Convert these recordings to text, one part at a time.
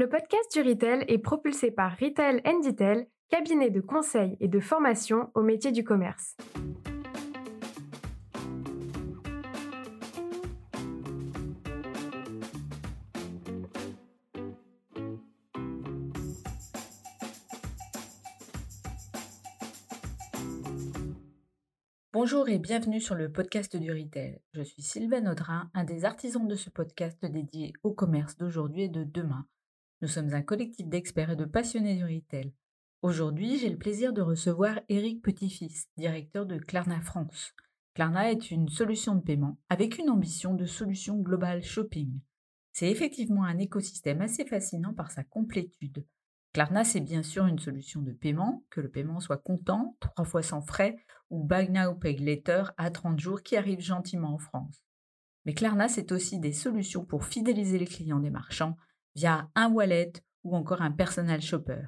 Le podcast du Retail est propulsé par Retail Detail, cabinet de conseil et de formation au métier du commerce. Bonjour et bienvenue sur le podcast du Retail. Je suis Sylvain Audrin, un des artisans de ce podcast dédié au commerce d'aujourd'hui et de demain. Nous sommes un collectif d'experts et de passionnés du retail. Aujourd'hui, j'ai le plaisir de recevoir Éric Petit-Fils, directeur de Klarna France. Klarna est une solution de paiement avec une ambition de solution globale shopping. C'est effectivement un écosystème assez fascinant par sa complétude. Klarna, c'est bien sûr une solution de paiement, que le paiement soit comptant, trois fois sans frais, ou Buy Now Pay Later à 30 jours qui arrive gentiment en France. Mais Klarna, c'est aussi des solutions pour fidéliser les clients des marchands via un wallet ou encore un personal shopper.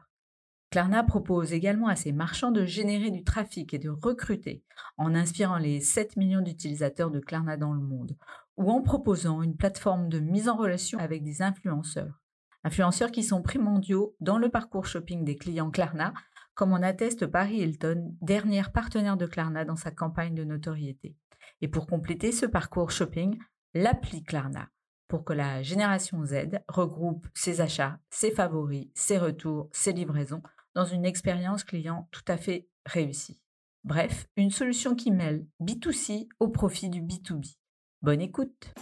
Klarna propose également à ses marchands de générer du trafic et de recruter en inspirant les 7 millions d'utilisateurs de Klarna dans le monde ou en proposant une plateforme de mise en relation avec des influenceurs influenceurs qui sont primordiaux dans le parcours shopping des clients Klarna, comme en atteste Paris Hilton, dernière partenaire de Klarna dans sa campagne de notoriété. Et pour compléter ce parcours shopping, l'appli Klarna, pour que la génération Z regroupe ses achats, ses favoris, ses retours, ses livraisons dans une expérience client tout à fait réussie. Bref, une solution qui mêle B2C au profit du B2B. Bonne écoute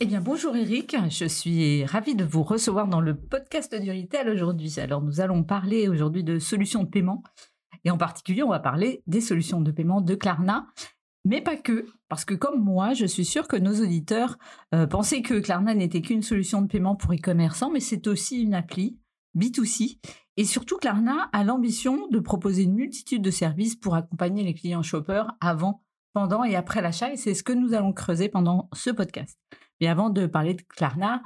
eh bien, bonjour Eric, je suis ravie de vous recevoir dans le podcast du Retail aujourd'hui. Alors, nous allons parler aujourd'hui de solutions de paiement et en particulier, on va parler des solutions de paiement de Klarna, mais pas que, parce que comme moi, je suis sûre que nos auditeurs euh, pensaient que Klarna n'était qu'une solution de paiement pour e-commerçants, mais c'est aussi une appli B2C. Et surtout, Klarna a l'ambition de proposer une multitude de services pour accompagner les clients shoppers avant, pendant et après l'achat, et c'est ce que nous allons creuser pendant ce podcast. Mais avant de parler de Klarna,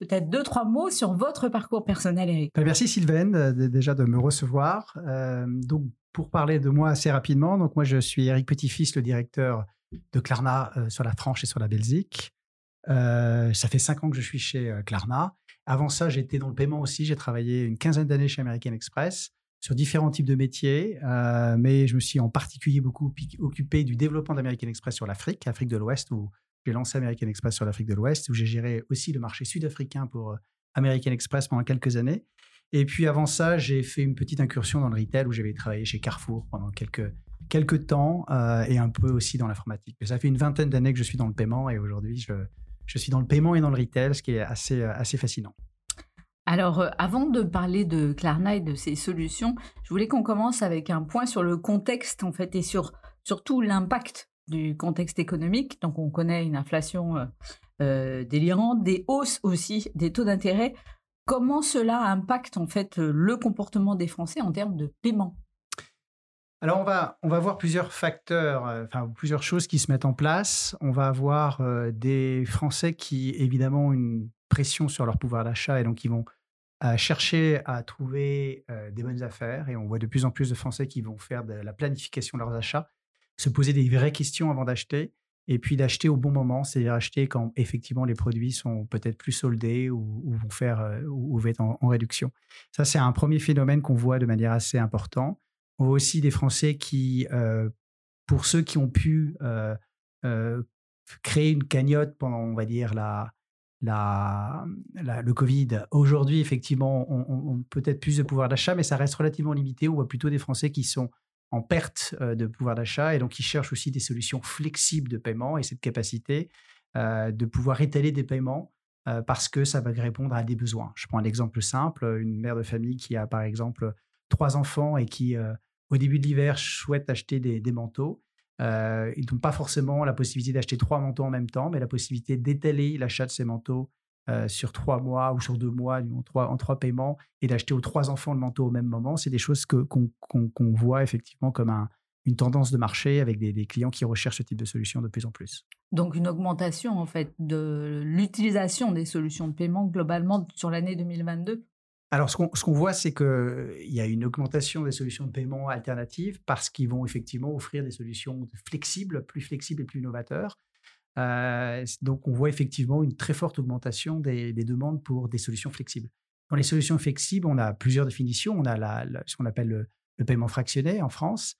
peut-être deux, trois mots sur votre parcours personnel, Eric. Ben, merci Sylvain déjà de me recevoir. Euh, donc, pour parler de moi assez rapidement, donc moi je suis Eric Petit-Fils, le directeur de Klarna euh, sur la France et sur la Belgique. ça fait cinq ans que je suis chez Klarna. Avant ça, j'étais dans le paiement aussi. J'ai travaillé une quinzaine d'années chez American Express sur différents types de métiers, mais je me suis en particulier beaucoup occupé du développement d'American Express sur l'Afrique, Afrique de l'Ouest, où j'ai lancé American Express sur l'Afrique de l'Ouest, où j'ai géré aussi le marché sud-africain pour euh, American Express pendant quelques années. Et puis avant ça, j'ai fait une petite incursion dans le retail où j'avais travaillé chez Carrefour pendant quelques, quelques temps euh, et un peu aussi dans l'informatique. Ça fait une vingtaine d'années que je suis dans le paiement et aujourd'hui, je, je, suis dans le paiement et dans le retail, ce qui est assez, euh, assez fascinant. Alors, avant de parler de Klarna et de ses solutions, je voulais qu'on commence avec un point sur le contexte en fait et sur surtout l'impact du contexte économique. Donc, on connaît une inflation euh, euh, délirante, des hausses aussi des taux d'intérêt. Comment cela impacte en fait le comportement des Français en termes de paiement? Alors, on va, on va voir plusieurs facteurs, euh, enfin, plusieurs choses qui se mettent en place. On va avoir des Français qui, évidemment, ont une pression sur leur pouvoir d'achat et donc ils vont chercher à trouver des bonnes affaires. Et on voit de plus en plus de Français qui vont faire de la planification de leurs achats se poser des vraies questions avant d'acheter et puis d'acheter au bon moment, c'est-à-dire acheter quand effectivement les produits sont peut-être plus soldés ou, vont faire euh, ou, vont être en, réduction. Ça, c'est un premier phénomène qu'on voit de manière assez importante. On voit aussi des Français qui, euh, pour ceux qui ont pu euh, créer une cagnotte pendant, on va dire, la, la, le Covid, aujourd'hui, effectivement, on, on peut-être plus de pouvoir d'achat, mais ça reste relativement limité. On voit plutôt des Français qui sont en perte euh, de pouvoir d'achat et donc ils cherchent aussi des solutions flexibles de paiement et cette capacité euh, de pouvoir étaler des paiements euh, parce que ça va répondre à des besoins. Je prends un exemple simple, une mère de famille qui a par exemple trois enfants et qui au début de l'hiver souhaite acheter des, des manteaux. ils n'ont pas forcément la possibilité d'acheter trois manteaux en même temps, mais la possibilité d'étaler l'achat de ces manteaux euh, sur trois mois ou sur deux mois, en trois, en trois paiements, et d'acheter aux trois enfants le manteau au même moment, c'est des choses que, qu'on, voit effectivement comme un, une tendance de marché avec des, clients qui recherchent ce type de solution de plus en plus. Donc une augmentation en fait de l'utilisation des solutions de paiement globalement sur l'année 2022 alors, ce qu'on, voit, c'est qu'il y a une augmentation des solutions de paiement alternatives parce qu'ils vont effectivement offrir des solutions flexibles, plus flexibles et plus novateurs, donc, on voit effectivement une très forte augmentation des, demandes pour des solutions flexibles. Dans les solutions flexibles, on a plusieurs définitions. On a ce qu'on appelle le, paiement fractionné en France,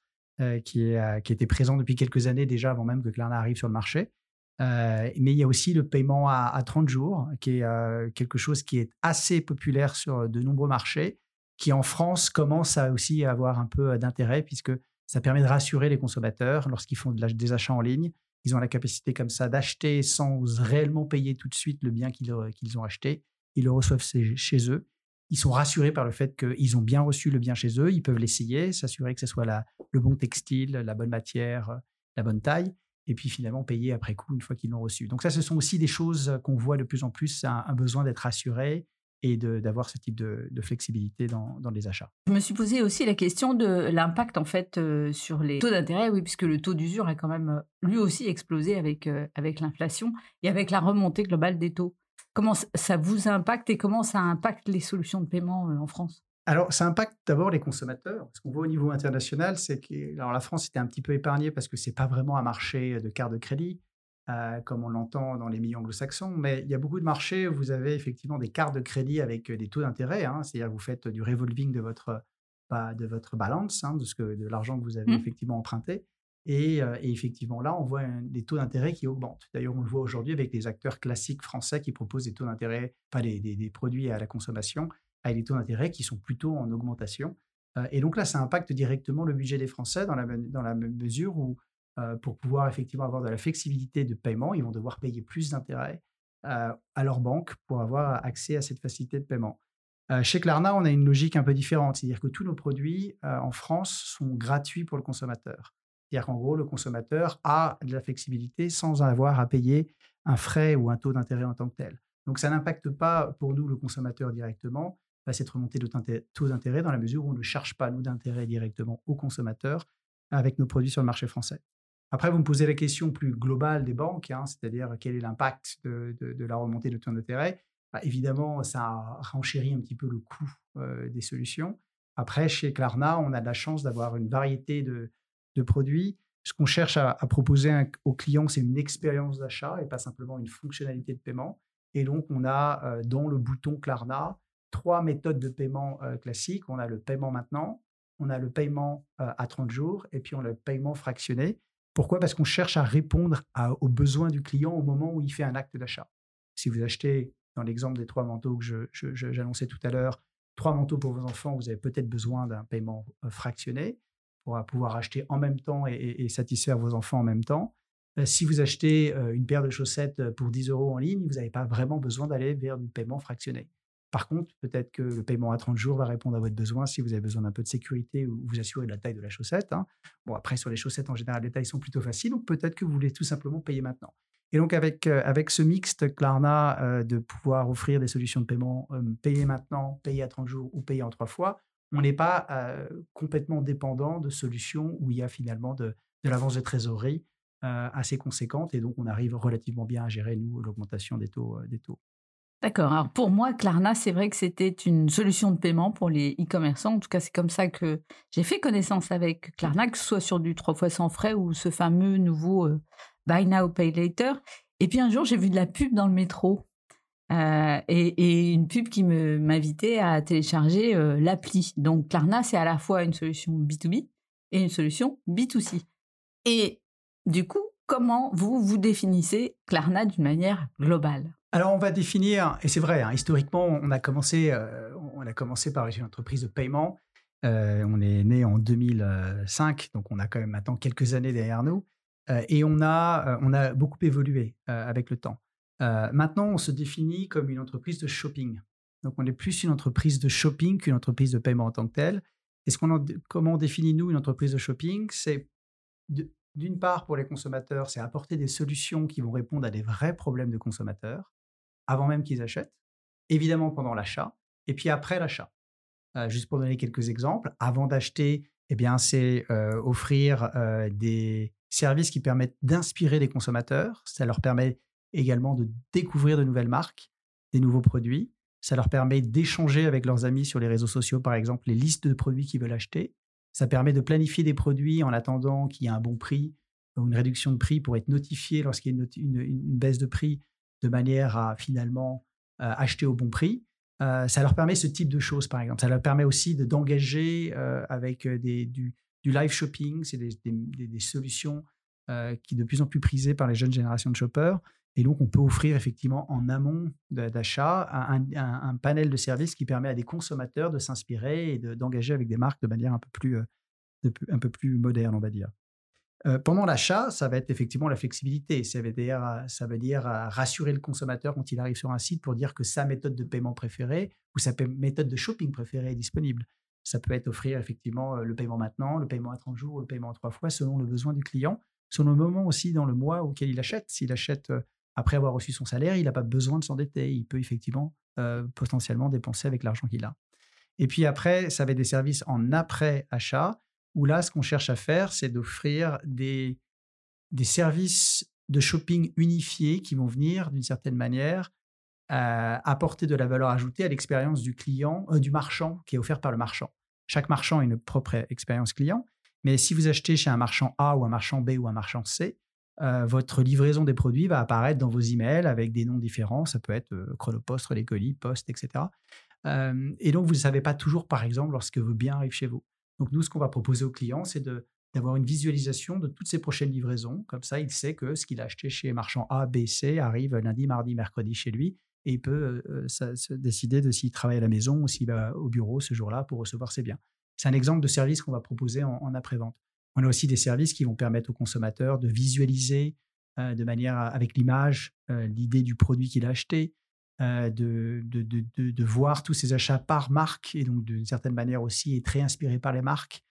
qui, est, qui était présent depuis quelques années déjà, avant même que Klarna arrive sur le marché. Mais il y a aussi le paiement à, à 30 jours, qui est quelque chose qui est assez populaire sur de nombreux marchés, qui en France commence à avoir un peu d'intérêt, puisque ça permet de rassurer les consommateurs lorsqu'ils font des achats en ligne. Ils ont la capacité comme ça d'acheter sans réellement payer tout de suite le bien qu'ils ont acheté. Ils le reçoivent chez eux. Ils sont rassurés par le fait qu'ils ont bien reçu le bien chez eux. Ils peuvent l'essayer, s'assurer que ce soit le bon textile, la bonne matière, la bonne taille. Et puis finalement payer après coup une fois qu'ils l'ont reçu. Donc ça, ce sont aussi des choses qu'on voit de plus en plus, un, besoin d'être rassuré et d'avoir ce type de, flexibilité dans, les achats. Je me suis posé aussi la question de l'impact en fait euh, sur les taux d'intérêt, oui, puisque le taux d'usure a quand même euh, lui aussi explosé avec, euh, avec l'inflation et avec la remontée globale des taux. Comment ça vous impacte et comment ça impacte les solutions de paiement en France? Alors, ça impacte d'abord les consommateurs. Ce qu'on voit au niveau international, c'est que alors, la France était un petit peu épargnée parce que c'est pas vraiment un marché de carte de crédit. Euh, comme on l'entend dans les milieux anglo-saxons. Mais il y a beaucoup de marchés où vous avez effectivement des cartes de crédit avec euh, des taux d'intérêt. Hein. C'est-à-dire vous faites du revolving de votre, bah, de votre balance, hein, de, ce que, de l'argent que vous avez mmh. effectivement emprunté. Euh, et, effectivement, là, on voit des taux d'intérêt qui augmentent. D'ailleurs, on le voit aujourd'hui avec des acteurs classiques français qui proposent des taux d'intérêt, pas des, des, produits à la consommation, avec des taux d'intérêt qui sont plutôt en augmentation. et donc là, ça impacte directement le budget des Français dans la, dans la mesure où euh, pour pouvoir effectivement avoir de la flexibilité de paiement. Ils vont devoir payer plus d'intérêts euh, à leur banque pour avoir accès à cette facilité de paiement. Euh, chez Klarna, on a une logique un peu différente, c'est-à-dire que tous nos produits en France sont gratuits pour le consommateur. C'est-à-dire qu'en gros, le consommateur a de la flexibilité sans avoir à payer un frais ou un taux d'intérêt en tant que tel. Donc ça n'impacte pas pour nous le consommateur directement, cette remontée de taux d'intérêt dans la mesure où on ne charge pas nous d'intérêt directement au consommateur avec nos produits sur le marché français. Après, vous me posez la question plus globale des banques, hein, c'est-à-dire quel est l'impact de, la remontée de taux d'intérêt. Bah, évidemment, ça renchérit un petit peu le coût euh, des solutions. Après, chez Klarna, on a de la chance d'avoir une variété de, produits. Ce qu'on cherche à, proposer aux clients, c'est une expérience d'achat et pas simplement une fonctionnalité de paiement. Et donc, on a euh, dans le bouton Klarna trois méthodes de paiement euh, classiques. On a le paiement maintenant, on a le paiement à 30 jours et puis on a le paiement fractionné. Pourquoi? Parce qu'on cherche à répondre aux besoins du client au moment où il fait un acte d'achat. Si vous achetez, dans l'exemple des trois manteaux que j'annonçais tout à l'heure, trois manteaux pour vos enfants, vous avez peut-être besoin d'un paiement euh, fractionné pour pouvoir acheter en même temps et, satisfaire vos enfants en même temps. Euh, si vous achetez euh, une paire de chaussettes pour 10 euros en ligne, vous n'avez pas vraiment besoin d'aller vers du paiement fractionné. Par contre, peut-être que le paiement à 30 jours va répondre à votre besoin si vous avez besoin d'un peu de sécurité ou vous assurez de la taille de la chaussette. Hein. Bon, après, sur les chaussettes, en général, les tailles sont plutôt faciles, donc peut-être que vous voulez tout simplement payer maintenant. Et donc, avec, euh, ce mixte Klarna euh, de pouvoir offrir des solutions de paiement, euh, maintenant, payer à 30 jours ou payer en trois fois, on n'est pas complètement dépendant de solutions où il y a finalement de, de l'avance de trésorerie assez conséquente et donc on arrive relativement bien à gérer, nous, l'augmentation des taux. des taux. D'accord. Alors pour moi, Klarna, c'est vrai que c'était une solution de paiement pour les e-commerçants. En tout cas, c'est comme ça que j'ai fait connaissance avec Klarna, que ce soit sur du 3 fois sans frais ou ce fameux nouveau euh, Buy Now, Pay Later. Et puis un jour, j'ai vu de la pub dans le métro. Euh, et, une pub qui m'invitait à télécharger euh, l'appli. Donc Klarna, c'est à la fois une solution B2B et une solution B2C. Et du coup, comment vous vous définissez Klarna d'une manière globale? Alors, on va définir, et c'est vrai, hein, historiquement, on a, commencé, euh, on a commencé par une entreprise de paiement. Euh, on est né en 2005, donc on a quand même maintenant quelques années derrière nous. Euh, et on a, on a beaucoup évolué avec le temps. maintenant, on se définit comme une entreprise de shopping. Donc, on est plus une entreprise de shopping qu'une entreprise de paiement en tant que telle. Et ce qu'on comment on définit, nous, une entreprise de shopping C'est d'une part, pour les consommateurs, c'est apporter des solutions qui vont répondre à des vrais problèmes de consommateurs avant même qu'ils achètent, évidemment pendant l'achat, et puis après l'achat. Euh, juste pour donner quelques exemples, avant d'acheter, eh bien, c'est euh, offrir euh, des services qui permettent d'inspirer les consommateurs. Ça leur permet également de découvrir de nouvelles marques, des nouveaux produits. Ça leur permet d'échanger avec leurs amis sur les réseaux sociaux, par exemple, les listes de produits qu'ils veulent acheter. Ça permet de planifier des produits en attendant qu'il y ait un bon prix ou une réduction de prix pour être notifié lorsqu'il y a une baisse de prix de manière à finalement acheter au bon prix. ça leur permet ce type de choses, par exemple. Ça leur permet aussi d'engager avec des, du, live shopping. C'est des, des, solutions qui sont de plus en plus prisées par les jeunes générations de shoppers. Et donc, on peut offrir effectivement en amont d'achat un, panel de services qui permet à des consommateurs de s'inspirer et d'engager avec des marques de manière un peu plus, euh, un peu plus moderne, on va dire. Euh, pendant l'achat, ça va être effectivement la flexibilité. Ça veut, dire, dire euh, rassurer le consommateur quand il arrive sur un site pour dire que sa méthode de paiement préférée ou sa méthode de shopping préférée est disponible. Ça peut être offrir effectivement le paiement maintenant, le paiement à 30 jours, le paiement à trois fois, selon le besoin du client, selon le moment aussi dans le mois auquel il achète. S'il achète après avoir reçu son salaire, il n'a pas besoin de s'endetter. Il peut effectivement euh, potentiellement dépenser avec l'argent qu'il a. Et puis après, ça va être des services en après-achat, où là, ce qu'on cherche à faire, c'est d'offrir des, services de shopping unifiés qui vont venir, d'une certaine manière, euh, apporter de la valeur ajoutée à l'expérience du client, euh, du marchand, qui est offert par le marchand. Chaque marchand a une propre expérience client, mais si vous achetez chez un marchand A ou un marchand B ou un marchand C, euh, votre livraison des produits va apparaître dans vos emails avec des noms différents. Ça peut être Chronopost, les colis, etc. Et donc, vous ne savez pas toujours, par exemple, lorsque vos biens arrivent chez vous. Donc, nous, ce qu'on va proposer au client, c'est d'avoir une visualisation de toutes ses prochaines livraisons. Comme ça, il sait que ce qu'il a acheté chez marchand A, B, C arrive lundi, mardi, mercredi chez lui. Et il peut se décider de s'il travaille à la maison ou s'il va au bureau ce jour-là pour recevoir ses biens. C'est un exemple de service qu'on va proposer en après-vente. On a aussi des services qui vont permettre au consommateur de visualiser euh, de manière avec l'image euh, l'idée du produit qu'il a acheté, euh, de, de, voir tous ses achats par marque et donc d'une certaine manière aussi être très inspiré par les marques.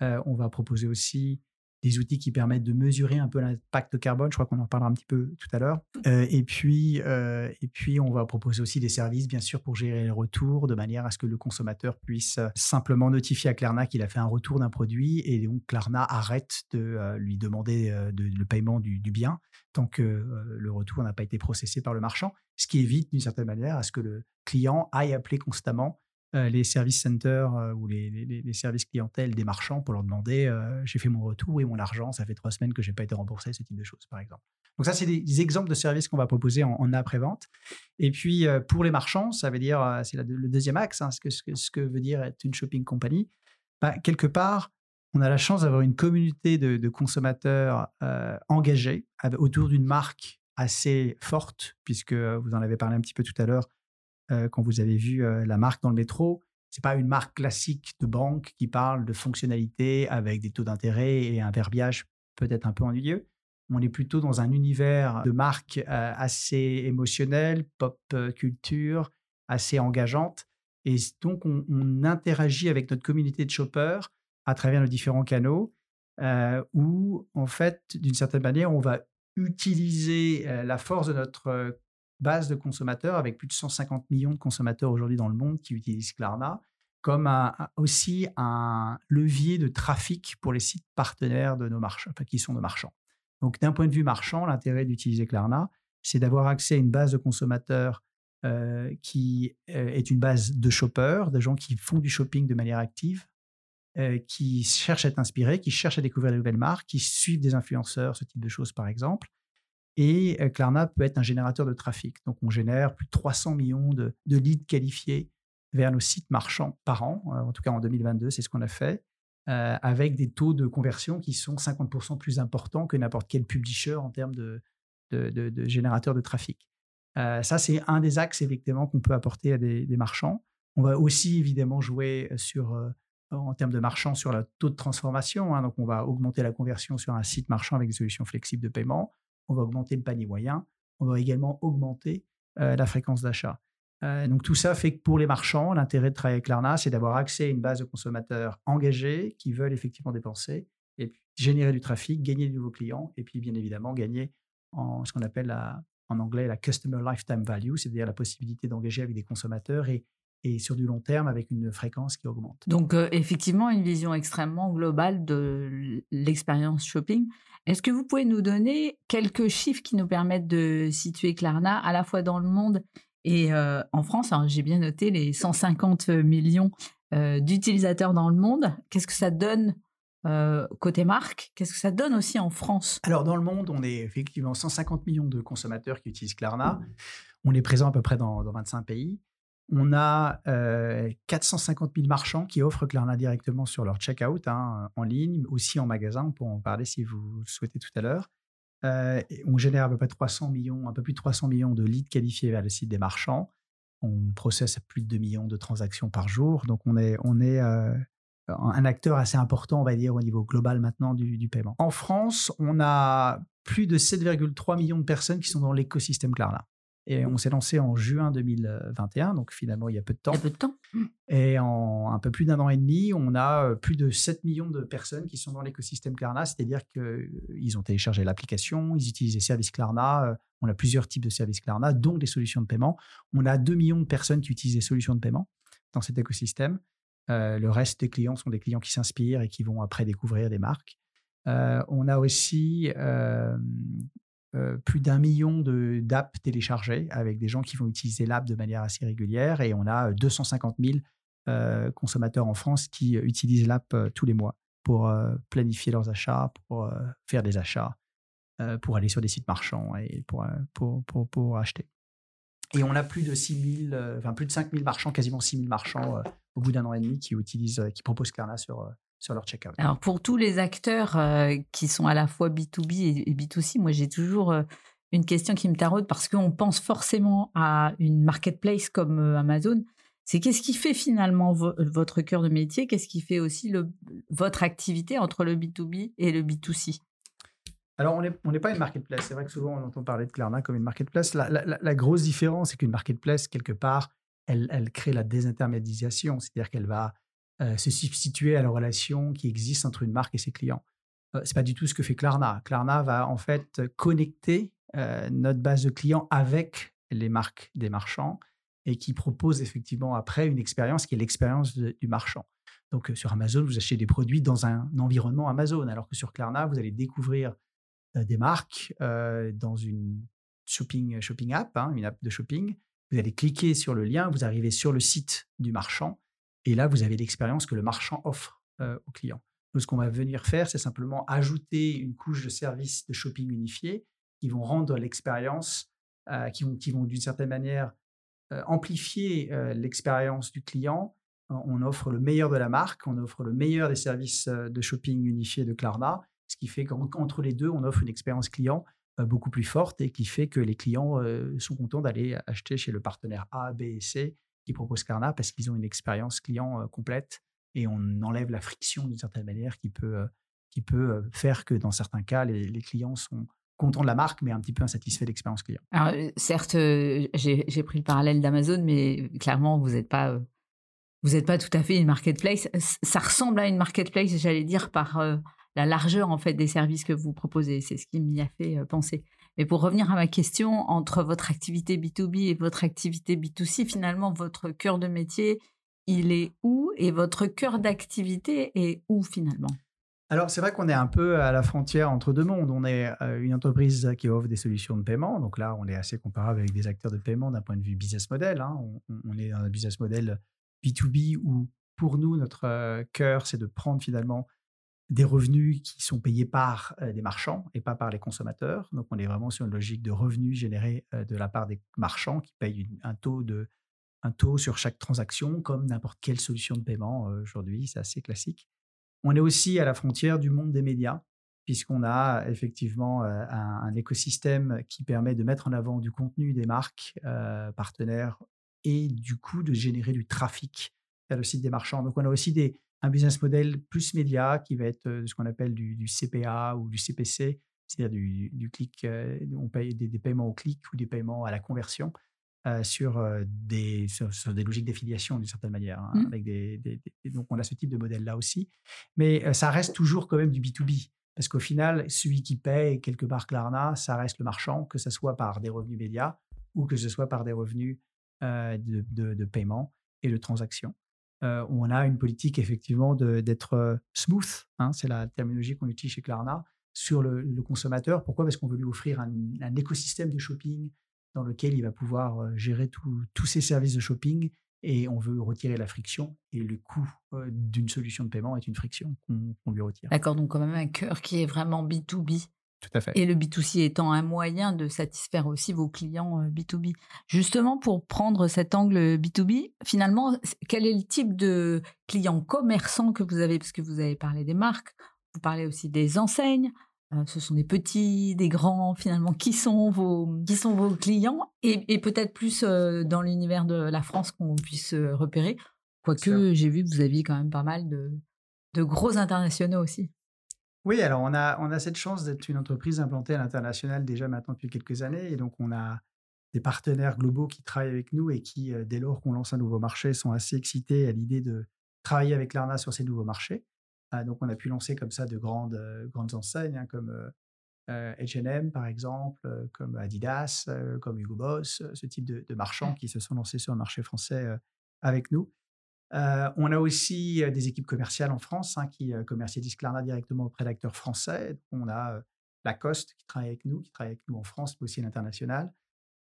on va proposer aussi des outils qui permettent de mesurer un peu l'impact carbone. Je crois qu'on en parlera un petit peu tout à l'heure. Euh, et, puis, euh, et puis, on va proposer aussi des services, bien sûr, pour gérer les retours, de manière à ce que le consommateur puisse euh, simplement notifier à Klarna qu'il a fait un retour d'un produit et donc Klarna arrête de lui demander le paiement du, bien tant que le retour n'a pas été processé par le marchand, ce qui évite d'une certaine manière à ce que le client aille appeler constamment les services centers euh, ou les, services clientèle des marchands pour leur demander euh, j'ai fait mon retour et mon argent, ça fait trois semaines que je n'ai pas été remboursé, ce type de choses, par exemple. Donc, ça, c'est des, exemples de services qu'on va proposer en, après-vente. Et puis, pour les marchands, ça veut dire, c'est le deuxième axe, hein, ce, que, ce, que, veut dire être une shopping company. Bah, quelque part, on a la chance d'avoir une communauté de, consommateurs engagés autour d'une marque assez forte, puisque vous en avez parlé un petit peu tout à l'heure, euh, quand vous avez vu euh, la marque dans le métro. C'est pas une marque classique de banque qui parle de fonctionnalités avec des taux d'intérêt et un verbiage peut-être un peu ennuyeux. On est plutôt dans un univers de marque euh, assez émotionnel, pop culture, assez engageante. Et donc, on, interagit avec notre communauté de shoppers à travers nos différents canaux, où, en fait, d'une certaine manière, on va utiliser la force de notre base de consommateurs, avec plus de 150 millions de consommateurs aujourd'hui dans le monde qui utilisent Klarna, comme aussi un levier de trafic pour les sites partenaires de nos marchands, enfin, qui sont nos marchands. Donc, d'un point de vue marchand, l'intérêt d'utiliser Klarna, c'est d'avoir accès à une base de consommateurs euh, qui euh, est une base de shoppers, de gens qui font du shopping de manière active, euh, qui cherchent à être inspirés, qui cherchent à découvrir de nouvelles marques, qui suivent des influenceurs, ce type de choses par exemple, et euh, Klarna peut être un générateur de trafic. Donc, on génère plus de 300 millions de, leads qualifiés vers nos sites marchands par an. Euh, en tout cas, en 2022, c'est ce qu'on a fait, euh, avec des taux de conversion qui sont 50% plus importants que n'importe quel publisher en termes de, générateur de trafic. ça, c'est un des axes, effectivement, qu'on peut apporter à des, marchands. On va aussi, évidemment, jouer sur, en termes de marchands sur le taux de transformation. Hein. donc, on va augmenter la conversion sur un site marchand avec des solutions flexibles de paiement on va augmenter le panier moyen, on va également augmenter euh, la fréquence d'achat. Euh, donc tout ça fait que pour les marchands, l'intérêt de travailler avec Klarna, c'est d'avoir accès à une base de consommateurs engagés qui veulent effectivement dépenser et générer du trafic, gagner de nouveaux clients et puis bien évidemment gagner en ce qu'on appelle en anglais la Customer Lifetime Value, c'est-à-dire la possibilité d'engager avec des consommateurs et et sur du long terme avec une fréquence qui augmente. Donc euh, effectivement, une vision extrêmement globale de l'expérience shopping. Est-ce que vous pouvez nous donner quelques chiffres qui nous permettent de situer Klarna à la fois dans le monde et euh, en France? J'ai bien noté les 150 millions euh, d'utilisateurs dans le monde. Qu'est-ce que ça donne côté marque? Qu'est-ce que ça donne aussi en France? Alors dans le monde, on est effectivement 150 millions de consommateurs qui utilisent Klarna. On est présent à peu près dans, dans 25 pays. On a 450 000 marchands qui offrent Klarna directement sur leur checkout hein, en ligne, aussi en magasin. On pourra en parler si vous le souhaitez tout à l'heure. on génère à peu près 300 millions, un peu plus de 300 millions de leads qualifiés vers le site des marchands. On processe plus de 2 millions de transactions par jour. Donc, on est, est un acteur assez important, on va dire, au niveau global maintenant du, du paiement. En France, on a plus de 7,3 millions de personnes qui sont dans l'écosystème Klarna. Et on s'est lancé en juin 2021, donc finalement il y a peu de temps. Il y a peu de temps. Mmh. Et en un peu plus d'un an et demi, on a plus de 7 millions de personnes qui sont dans l'écosystème Klarna, c'est-à-dire qu'ils ont téléchargé l'application, ils utilisent les services Klarna. On a plusieurs types de services Klarna, dont des solutions de paiement. On a 2 millions de personnes qui utilisent les solutions de paiement dans cet écosystème. le reste des clients sont des clients qui s'inspirent et qui vont après découvrir des marques. on a aussi euh, plus d'un million d'apps téléchargées avec des gens qui vont utiliser l'app de manière assez régulière et on a 250 000 euh, consommateurs en France qui utilisent l'app euh, tous les mois pour planifier leurs achats, pour faire des achats, pour aller sur des sites marchands et pour, pour, pour, pour acheter. Et on a plus de 6 enfin plus de 5 000 marchands, quasiment 6 000 marchands au bout d'un an et demi qui utilisent, qui proposent Klarna sur, sur leur checkout. Alors pour tous les acteurs euh, qui sont à la fois B2B et, B2C, moi j'ai toujours euh, une question qui me taraude parce qu'on pense forcément à une marketplace comme euh, Amazon. C'est qu'est-ce qui fait finalement votre cœur de métier? Qu'est-ce qui fait aussi le, votre activité entre le B2B et le B2C alors, on n'est on pas une marketplace. C'est vrai que souvent, on entend parler de Klarna comme une marketplace. La, la, grosse différence, c'est qu'une marketplace, quelque part, elle, elle crée la désintermédiation. C'est-à-dire qu'elle va euh, se substituer à la relation qui existe entre une marque et ses clients. Euh, c'est pas du tout ce que fait Klarna. Klarna va en fait connecter euh, notre base de clients avec les marques des marchands et qui propose effectivement après une expérience qui est l'expérience du marchand. Donc sur Amazon, vous achetez des produits dans un environnement Amazon, alors que sur Klarna, vous allez découvrir des marques dans une shopping, shopping app, hein, une app de shopping. Vous allez cliquer sur le lien, vous arrivez sur le site du marchand et là, vous avez l'expérience que le marchand offre euh, au client. ce qu'on va venir faire, c'est simplement ajouter une couche de services de shopping unifié qui vont rendre l'expérience, euh, qui vont, qui vont d'une certaine manière euh, amplifier l'expérience du client. On offre le meilleur de la marque, on offre le meilleur des services de shopping unifié de Klarna, ce qui fait qu'entre les deux, on offre une expérience client beaucoup plus forte et qui fait que les clients sont contents d'aller acheter chez le partenaire A, B et C qui proposent Klarna parce qu'ils ont une expérience client complète et on enlève la friction d'une certaine manière qui peut, qui peut faire que dans certains cas, les, clients sont contents de la marque, mais un petit peu insatisfaits de l'expérience client. Alors, certes, j'ai pris le parallèle d'Amazon, mais clairement, vous n'êtes pas, vous n'êtes pas tout à fait une marketplace. Ça ressemble à une marketplace, j'allais dire, par la largeur en fait des services que vous proposez. C'est ce qui m'y a fait penser. Mais pour revenir à ma question, entre votre activité B2B et votre activité B2C, finalement, votre cœur de métier, il est où et votre cœur d'activité est où finalement? Alors, c'est vrai qu'on est un peu à la frontière entre deux mondes. On est euh, une entreprise qui offre des solutions de paiement. Donc là, on est assez comparable avec des acteurs de paiement d'un point de vue business model. Hein. On, est dans un business model B2B où, pour nous, notre euh, cœur, c'est de prendre finalement des revenus qui sont payés par des marchands et pas par les consommateurs. Donc, on est vraiment sur une logique de revenus générés de la part des marchands qui payent un, taux de, un taux sur chaque transaction, comme n'importe quelle solution de paiement aujourd'hui. C'est assez classique. On est aussi à la frontière du monde des médias, puisqu'on a effectivement un, écosystème qui permet de mettre en avant du contenu des marques partenaires et du coup de générer du trafic vers le site des marchands. Donc, on a aussi des, un business model plus média qui va être ce qu'on appelle du, CPA ou du CPC, c'est-à-dire du, clic, on paye des, paiements au clic ou des paiements à la conversion sur, des, sur, des logiques d'affiliation d'une certaine manière. Hein, mmh. avec des, donc on a ce type de modèle là aussi. Mais ça reste toujours quand même du B2B. Parce qu'au final, celui qui paye quelque part Klarna, ça reste le marchand, que ce soit par des revenus médias ou que ce soit par des revenus de, de, paiement et de transactions. Euh, on a une politique effectivement d'être euh, smooth, hein, c'est la terminologie qu'on utilise chez Klarna, sur le, consommateur. Pourquoi? Parce qu'on veut lui offrir un, écosystème de shopping dans lequel il va pouvoir euh, gérer tous ses services de shopping et on veut retirer la friction et le coût d'une solution de paiement est une friction qu'on lui retire. D'accord, donc quand même un cœur qui est vraiment B2B Tout à fait. Et le B2C étant un moyen de satisfaire aussi vos clients B2B. Justement, pour prendre cet angle B2B, finalement, quel est le type de client commerçant que vous avez? Parce que vous avez parlé des marques, vous parlez aussi des enseignes. ce sont des petits, des grands, finalement, qui sont vos, qui sont vos clients? Et, peut-être plus dans l'univers de la France qu'on puisse repérer. Quoique, j'ai vu que vous aviez quand même pas mal de, de gros internationaux aussi. Oui, alors on a, on a cette chance d'être une entreprise implantée à l'international déjà maintenant depuis quelques années. Et donc, on a des partenaires globaux qui travaillent avec nous et qui, dès lors qu'on lance un nouveau marché, sont assez excités à l'idée de travailler avec l'ARNA sur ces nouveaux marchés. Ah, donc, on a pu lancer comme ça de grandes, grandes enseignes hein, comme H&M, par exemple, comme Adidas, comme Hugo Boss, ce type de, de, marchands qui se sont lancés sur le marché français avec nous. Euh, on a aussi euh, des équipes commerciales en France hein, qui euh, commercialisent Klarna directement auprès d'acteurs français. On a Lacoste qui travaille avec nous, qui travaille avec nous en France, mais aussi à l'international.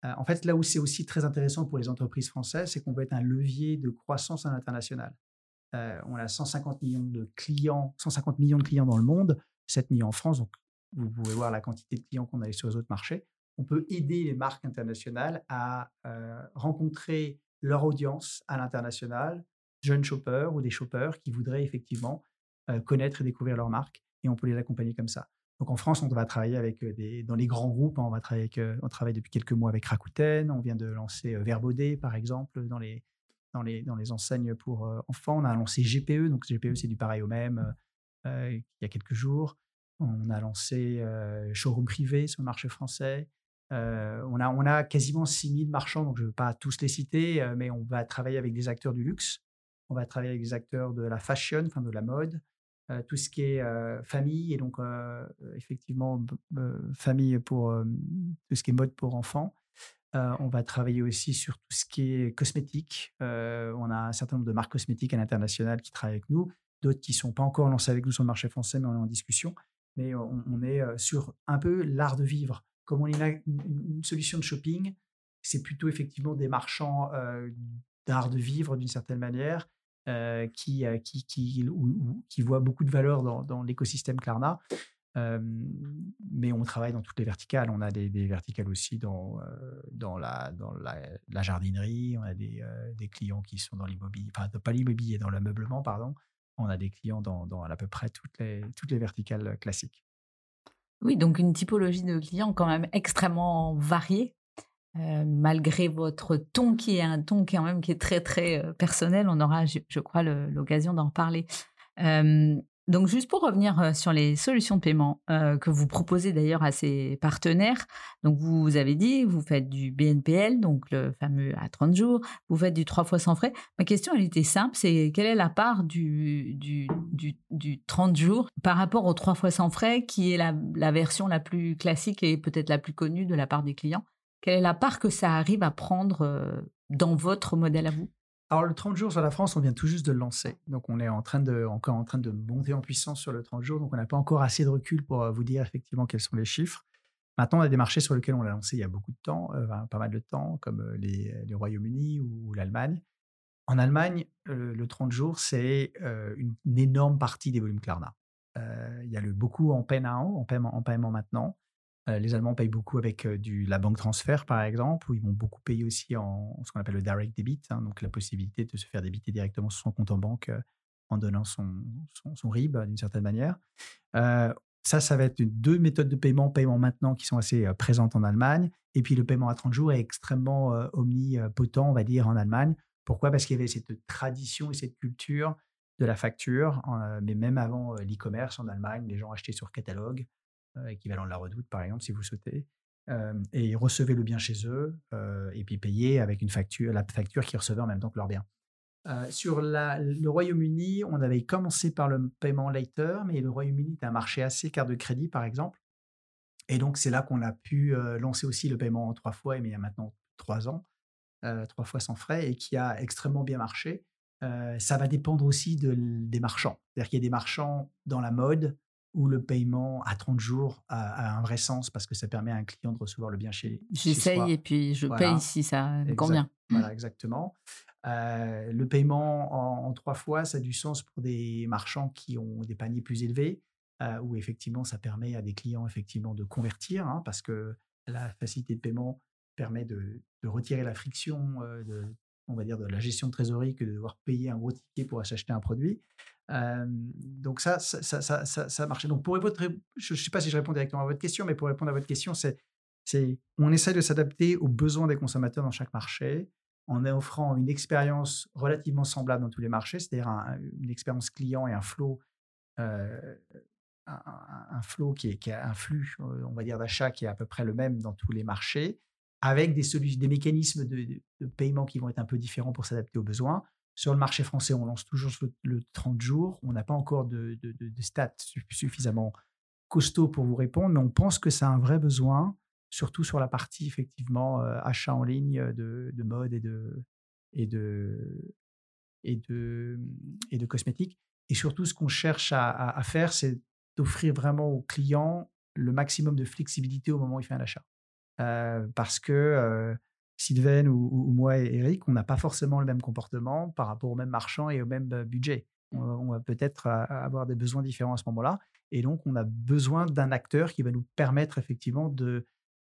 en fait, là où c'est aussi très intéressant pour les entreprises françaises, c'est qu'on peut être un levier de croissance à l'international. on a 150 millions de clients, 150 millions de clients dans le monde, 7 millions en France. Donc, vous pouvez voir la quantité de clients qu'on a sur les autres marchés. On peut aider les marques internationales à rencontrer leur audience à l'international, jeunes shoppers ou des shoppers qui voudraient effectivement connaître et découvrir leur marque et on peut les accompagner comme ça. Donc en France, on va travailler avec des, dans les grands groupes, hein, on va travailler avec, on travaille depuis quelques mois avec Rakuten, on vient de lancer Verbaudet par exemple dans les, dans les, dans les enseignes pour enfants, on a lancé GPE, donc GPE c'est du pareil au même il y a quelques jours, on a lancé Showroom Privé sur le marché français, on, a, on a quasiment 6000 marchands, donc je ne veux pas tous les citer, mais on va travailler avec des acteurs du luxe, on va travailler avec des acteurs de la fashion, enfin de la mode, tout ce qui est famille et donc effectivement famille pour tout ce qui est mode pour enfants. on va travailler aussi sur tout ce qui est cosmétique. on a un certain nombre de marques cosmétiques à l'international qui travaillent avec nous, d'autres qui ne sont pas encore lancées avec nous sur le marché français, mais on est en discussion. Mais on, est sur un peu l'art de vivre. Comme on est une solution de shopping, c'est plutôt effectivement des marchands d'art de vivre d'une certaine manière qui, qui, qui, voit beaucoup de valeur dans, l'écosystème Klarna. mais on travaille dans toutes les verticales. On a des, verticales aussi dans, dans, la, dans la, jardinerie. On a des, des clients qui sont dans l'immobilier, enfin pas l'immobilier, dans l'ameublement, pardon. On a des clients dans, dans, à peu près toutes les, toutes les verticales classiques. Oui, donc une typologie de clients quand même extrêmement variée. Euh, malgré votre ton qui est un ton qui est quand même qui est très très euh, personnel, on aura, je, crois, l'occasion d'en parler. Euh, donc juste pour revenir sur les solutions de paiement que vous proposez d'ailleurs à ces partenaires, donc vous avez dit, vous faites du BNPL, donc le fameux à 30 jours, vous faites du 3 fois sans frais. Ma question, elle était simple, c'est quelle est la part du, du, du, 30 jours par rapport au 3 fois sans frais, qui est la version la plus classique et peut-être la plus connue de la part des clients? Quelle est la part que ça arrive à prendre dans votre modèle à vous? Alors, le 30 jours sur la France, on vient tout juste de le lancer. Donc, on est en train de, encore en train de monter en puissance sur le 30 jours. Donc, on n'a pas encore assez de recul pour vous dire effectivement quels sont les chiffres. Maintenant, on a des marchés sur lesquels on l'a lancé il y a beaucoup de temps, pas mal de temps, comme les, Royaumes-Unis ou, l'Allemagne. En Allemagne, le 30 jours, c'est une, énorme partie des volumes Klarna. il y a le, beaucoup en paiement, en paiement, en paiement maintenant. Euh, les Allemands payent beaucoup avec du, la banque transfert, par exemple, où ils vont beaucoup payer aussi en ce qu'on appelle le direct debit, hein, donc la possibilité de se faire débiter directement sur son compte en banque en donnant son, son, RIB d'une certaine manière. ça, ça va être deux méthodes de paiement, paiement maintenant, qui sont assez présentes en Allemagne. Et puis le paiement à 30 jours est extrêmement omnipotent, on va dire, en Allemagne. Pourquoi? Parce qu'il y avait cette tradition et cette culture de la facture, mais même avant l'e-commerce en Allemagne, les gens achetaient sur catalogue. Euh, équivalent de la redoute par exemple, si vous souhaitez. et ils recevaient le bien chez eux et puis payaient avec une facture, la facture qu'ils recevaient en même temps que leur bien. sur le Royaume-Uni, on avait commencé par le paiement later, mais le Royaume-Uni est un marché assez carte de crédit, par exemple. Et donc, c'est là qu'on a pu lancer aussi le paiement en trois fois, mais il y a maintenant trois ans, trois fois sans frais, et qui a extrêmement bien marché. ça va dépendre aussi de, des marchands. C'est-à-dire qu'il y a des marchands dans la mode où le paiement à 30 jours a, un vrai sens parce que ça permet à un client de recevoir le bien chez J'essaye et puis je paye si ça convient. Voilà, exactement. Euh, le paiement en, trois fois, ça a du sens pour des marchands qui ont des paniers plus élevés. où effectivement ça permet à des clients effectivement de convertir, hein, parce que la facilité de paiement permet de, retirer la friction de, on va dire, de la gestion de trésorerie que de devoir payer un gros ticket pour acheter un produit. Donc ça ça, ça, ça, marchait. Donc pour répondre, je ne sais pas si je réponds directement à votre question, mais pour répondre à votre question, c'est on essaie de s'adapter aux besoins des consommateurs dans chaque marché en offrant une expérience relativement semblable dans tous les marchés, c'est-à-dire une expérience client et un flow, un, flow qui est, qui a un flux, on va dire, d'achat qui est à peu près le même dans tous les marchés, avec des, des mécanismes de, paiement qui vont être un peu différents pour s'adapter aux besoins. Sur le marché français, on lance toujours le, 30 jours. On n'a pas encore de, stats suffisamment costauds pour vous répondre, mais on pense que c'est un vrai besoin surtout sur la partie effectivement achat en ligne de, mode et de, et de, et de, et de cosmétiques. Et surtout, ce qu'on cherche à, faire, c'est d'offrir vraiment au client le maximum de flexibilité au moment où il fait un achat. parce que Sylvain ou, moi et Eric, on n'a pas forcément le même comportement par rapport au même marchand et au même budget. on va peut-être avoir des besoins différents à ce moment-là. Et donc, on a besoin d'un acteur qui va nous permettre effectivement de,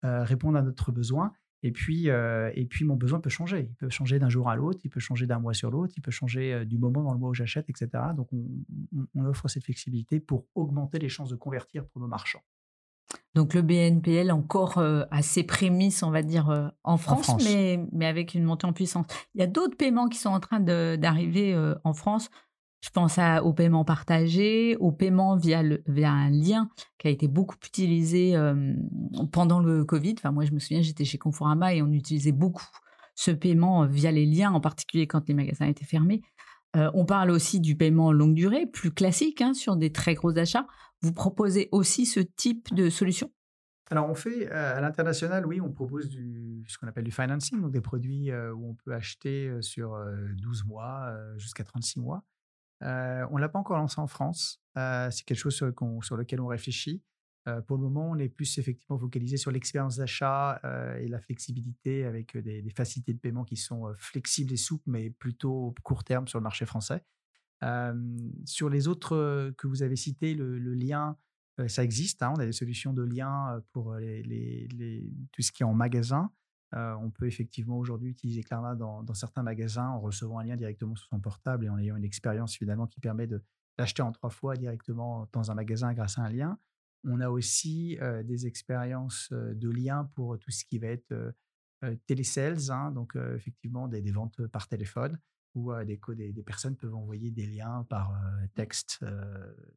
euh, répondre à notre besoin. Et puis, euh, et puis, mon besoin peut changer. Il peut changer d'un jour à l'autre, il peut changer d'un mois sur l'autre, il peut changer euh, du moment dans le mois où j'achète, etc. Donc, on, offre cette flexibilité pour augmenter les chances de convertir pour nos marchands. Donc, le BNPL encore à ses prémices, on va dire, en France, Mais, mais avec une montée en puissance. Il y a d'autres paiements qui sont en train d'arriver en France. Je pense à, au paiement partagé, au paiement via, le, via un lien qui a été beaucoup utilisé pendant le Covid. Enfin, moi, je me souviens, j'étais chez Conforama et on utilisait beaucoup ce paiement via les liens, en particulier quand les magasins étaient fermés. On parle aussi du paiement longue durée, plus classique, hein, sur des très gros achats. Vous proposez aussi ce type de solution? Alors, on fait à l'international, oui, on propose ce qu'on appelle du financing, donc des produits où on peut acheter sur 12 mois jusqu'à 36 mois. Euh, on ne l'a pas encore lancé en France. Euh, c'est quelque chose sur, lequel on réfléchit. Pour le moment, on est plus effectivement focalisé sur l'expérience d'achat et la flexibilité avec des, facilités de paiement qui sont flexibles et souples, mais plutôt court terme sur le marché français. sur les autres que vous avez cités, le, lien, ça existe. Hein. on a des solutions de lien pour tout ce qui est en magasin. On peut effectivement aujourd'hui utiliser Klarna dans, certains magasins en recevant un lien directement sur son portable et en ayant une expérience finalement qui permet d'acheter en trois fois directement dans un magasin grâce à un lien. On a aussi euh, des expériences euh, de lien pour tout ce qui va être télésales, hein, donc effectivement des, ventes par téléphone où des, des, personnes peuvent envoyer des liens par texte,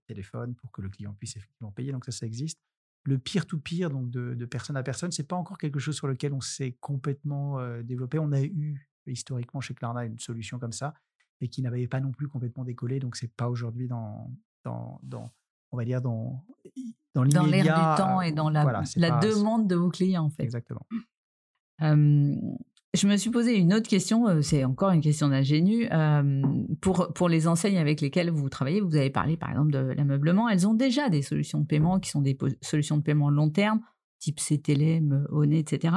téléphone pour que le client puisse effectivement payer. Donc ça, ça existe le peer-to-peer, donc de, personne à personne, c'est pas encore quelque chose sur lequel on s'est complètement développé. On a eu historiquement chez Klarna une solution comme ça, mais qui n'avait pas non plus complètement décollé. Donc c'est pas aujourd'hui dans, dans, on va dire dans dans Dans l'air du temps et dans la, la demande de vos clients en fait. Exactement je me suis posé une autre question, euh, c'est encore une question d'ingénu. Euh, pour, pour les enseignes avec lesquelles vous travaillez, vous avez parlé par exemple de l'ameublement, elles ont déjà des solutions de paiement qui sont des solutions de paiement long terme, type CTLM, ONE, etc.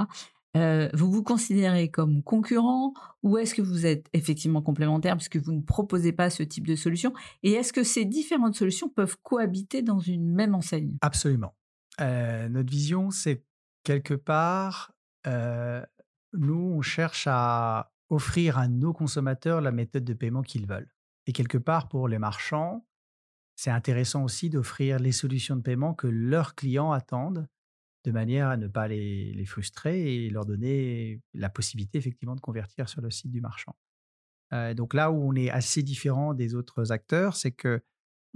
Euh, vous vous considérez comme concurrent ou est-ce que vous êtes effectivement complémentaire puisque vous ne proposez pas ce type de solution? Et est-ce que ces différentes solutions peuvent cohabiter dans une même enseigne? Absolument. notre vision, c'est quelque part nous, on cherche à offrir à nos consommateurs la méthode de paiement qu'ils veulent. Et quelque part, pour les marchands, c'est intéressant aussi d'offrir les solutions de paiement que leurs clients attendent, de manière à ne pas les, frustrer et leur donner la possibilité effectivement de convertir sur le site du marchand. Euh, donc là où on est assez différent des autres acteurs, c'est que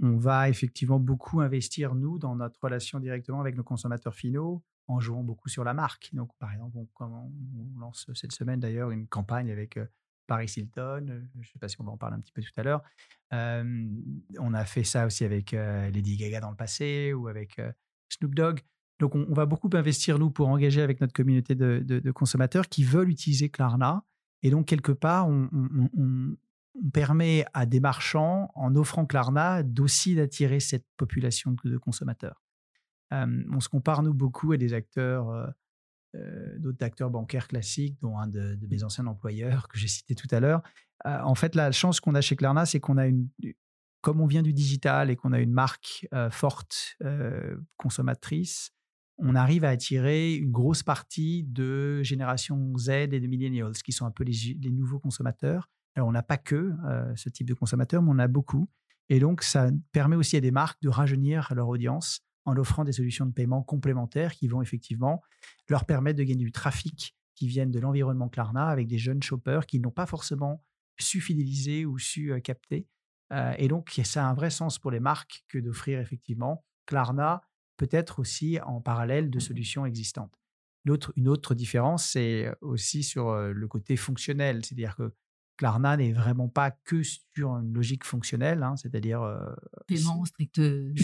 on va effectivement beaucoup investir, nous, dans notre relation directement avec nos consommateurs finaux, en jouant beaucoup sur la marque. Donc, par exemple, on, lance cette semaine d'ailleurs une campagne avec Paris Hilton. Je ne sais pas si on va en parler un petit peu tout à l'heure. on a fait ça aussi avec Lady Gaga dans le passé ou avec Snoop Dogg. Donc, on, va beaucoup investir, nous, pour engager avec notre communauté de, consommateurs qui veulent utiliser Klarna. Et donc, quelque part, on, permet à des marchands, en offrant Klarna, d'aussi d'attirer cette population de consommateurs on se compare, nous, beaucoup à des acteurs, d'autres acteurs bancaires classiques, dont un de, mes anciens employeurs que j'ai cité tout à l'heure. en fait, la chance qu'on a chez Klarna, c'est qu'on a une, comme on vient du digital et qu'on a une marque forte consommatrice, on arrive à attirer une grosse partie de génération Z et de millennials, qui sont un peu les, nouveaux consommateurs. Alors, on n'a pas que ce type de consommateurs, mais on a beaucoup. Et donc, ça permet aussi à des marques de rajeunir leur audience en offrant des solutions de paiement complémentaires qui vont effectivement leur permettre de gagner du trafic qui viennent de l'environnement Klarna avec des jeunes shoppers qui n'ont pas forcément su fidéliser ou su capter. et donc, ça a un vrai sens pour les marques que d'offrir effectivement Klarna peut-être aussi en parallèle de solutions existantes. une autre différence, c'est aussi sur le côté fonctionnel, c'est-à-dire que Klarna n'est vraiment pas que sur une logique fonctionnelle, hein, c'est-à-dire. Euh, Paiement strict, je,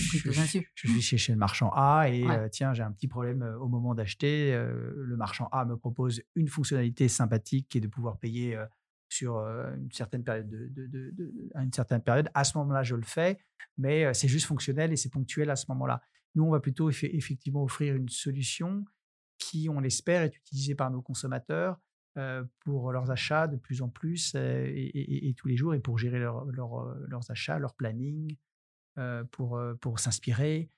suis chez, le marchand A et tiens, j'ai un petit problème au moment d'acheter. le marchand A me propose une fonctionnalité sympathique qui est de pouvoir payer sur une certaine période. De, à une certaine période. À ce moment-là, je le fais, mais c'est juste fonctionnel et c'est ponctuel à ce moment-là. Nous, on va plutôt effectivement offrir une solution qui, on l'espère, est utilisée par nos consommateurs pour leurs achats de plus en plus et, tous les jours et pour gérer leurs achats, leur planning, pour, s'inspirer,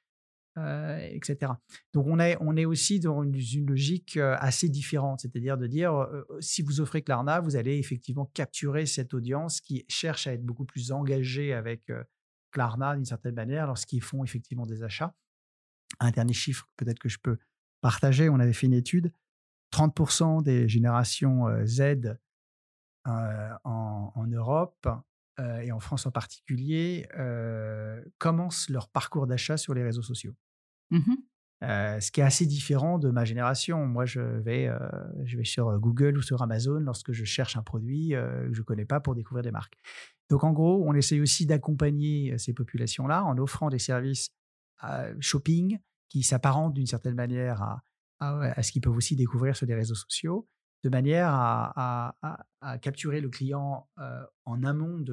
etc. Donc on est, aussi dans une, logique assez différente, c'est-à-dire de dire si vous offrez Klarna, vous allez effectivement capturer cette audience qui cherche à être beaucoup plus engagée avec Klarna d'une certaine manière lorsqu'ils font effectivement des achats. Un dernier chiffre peut-être que je peux partager, on avait fait une étude 30% des générations Z en, Europe et en France en particulier commencent leur parcours d'achat sur les réseaux sociaux. Mmh ce qui est assez différent de ma génération. Moi, je vais, je vais sur Google ou sur Amazon lorsque je cherche un produit que je ne connais pas pour découvrir des marques. Donc, en gros, on essaye aussi d'accompagner ces populations-là en offrant des services shopping qui s'apparentent d'une certaine manière à, ce qu'ils peuvent aussi découvrir sur les réseaux sociaux, de manière à, capturer le client en amont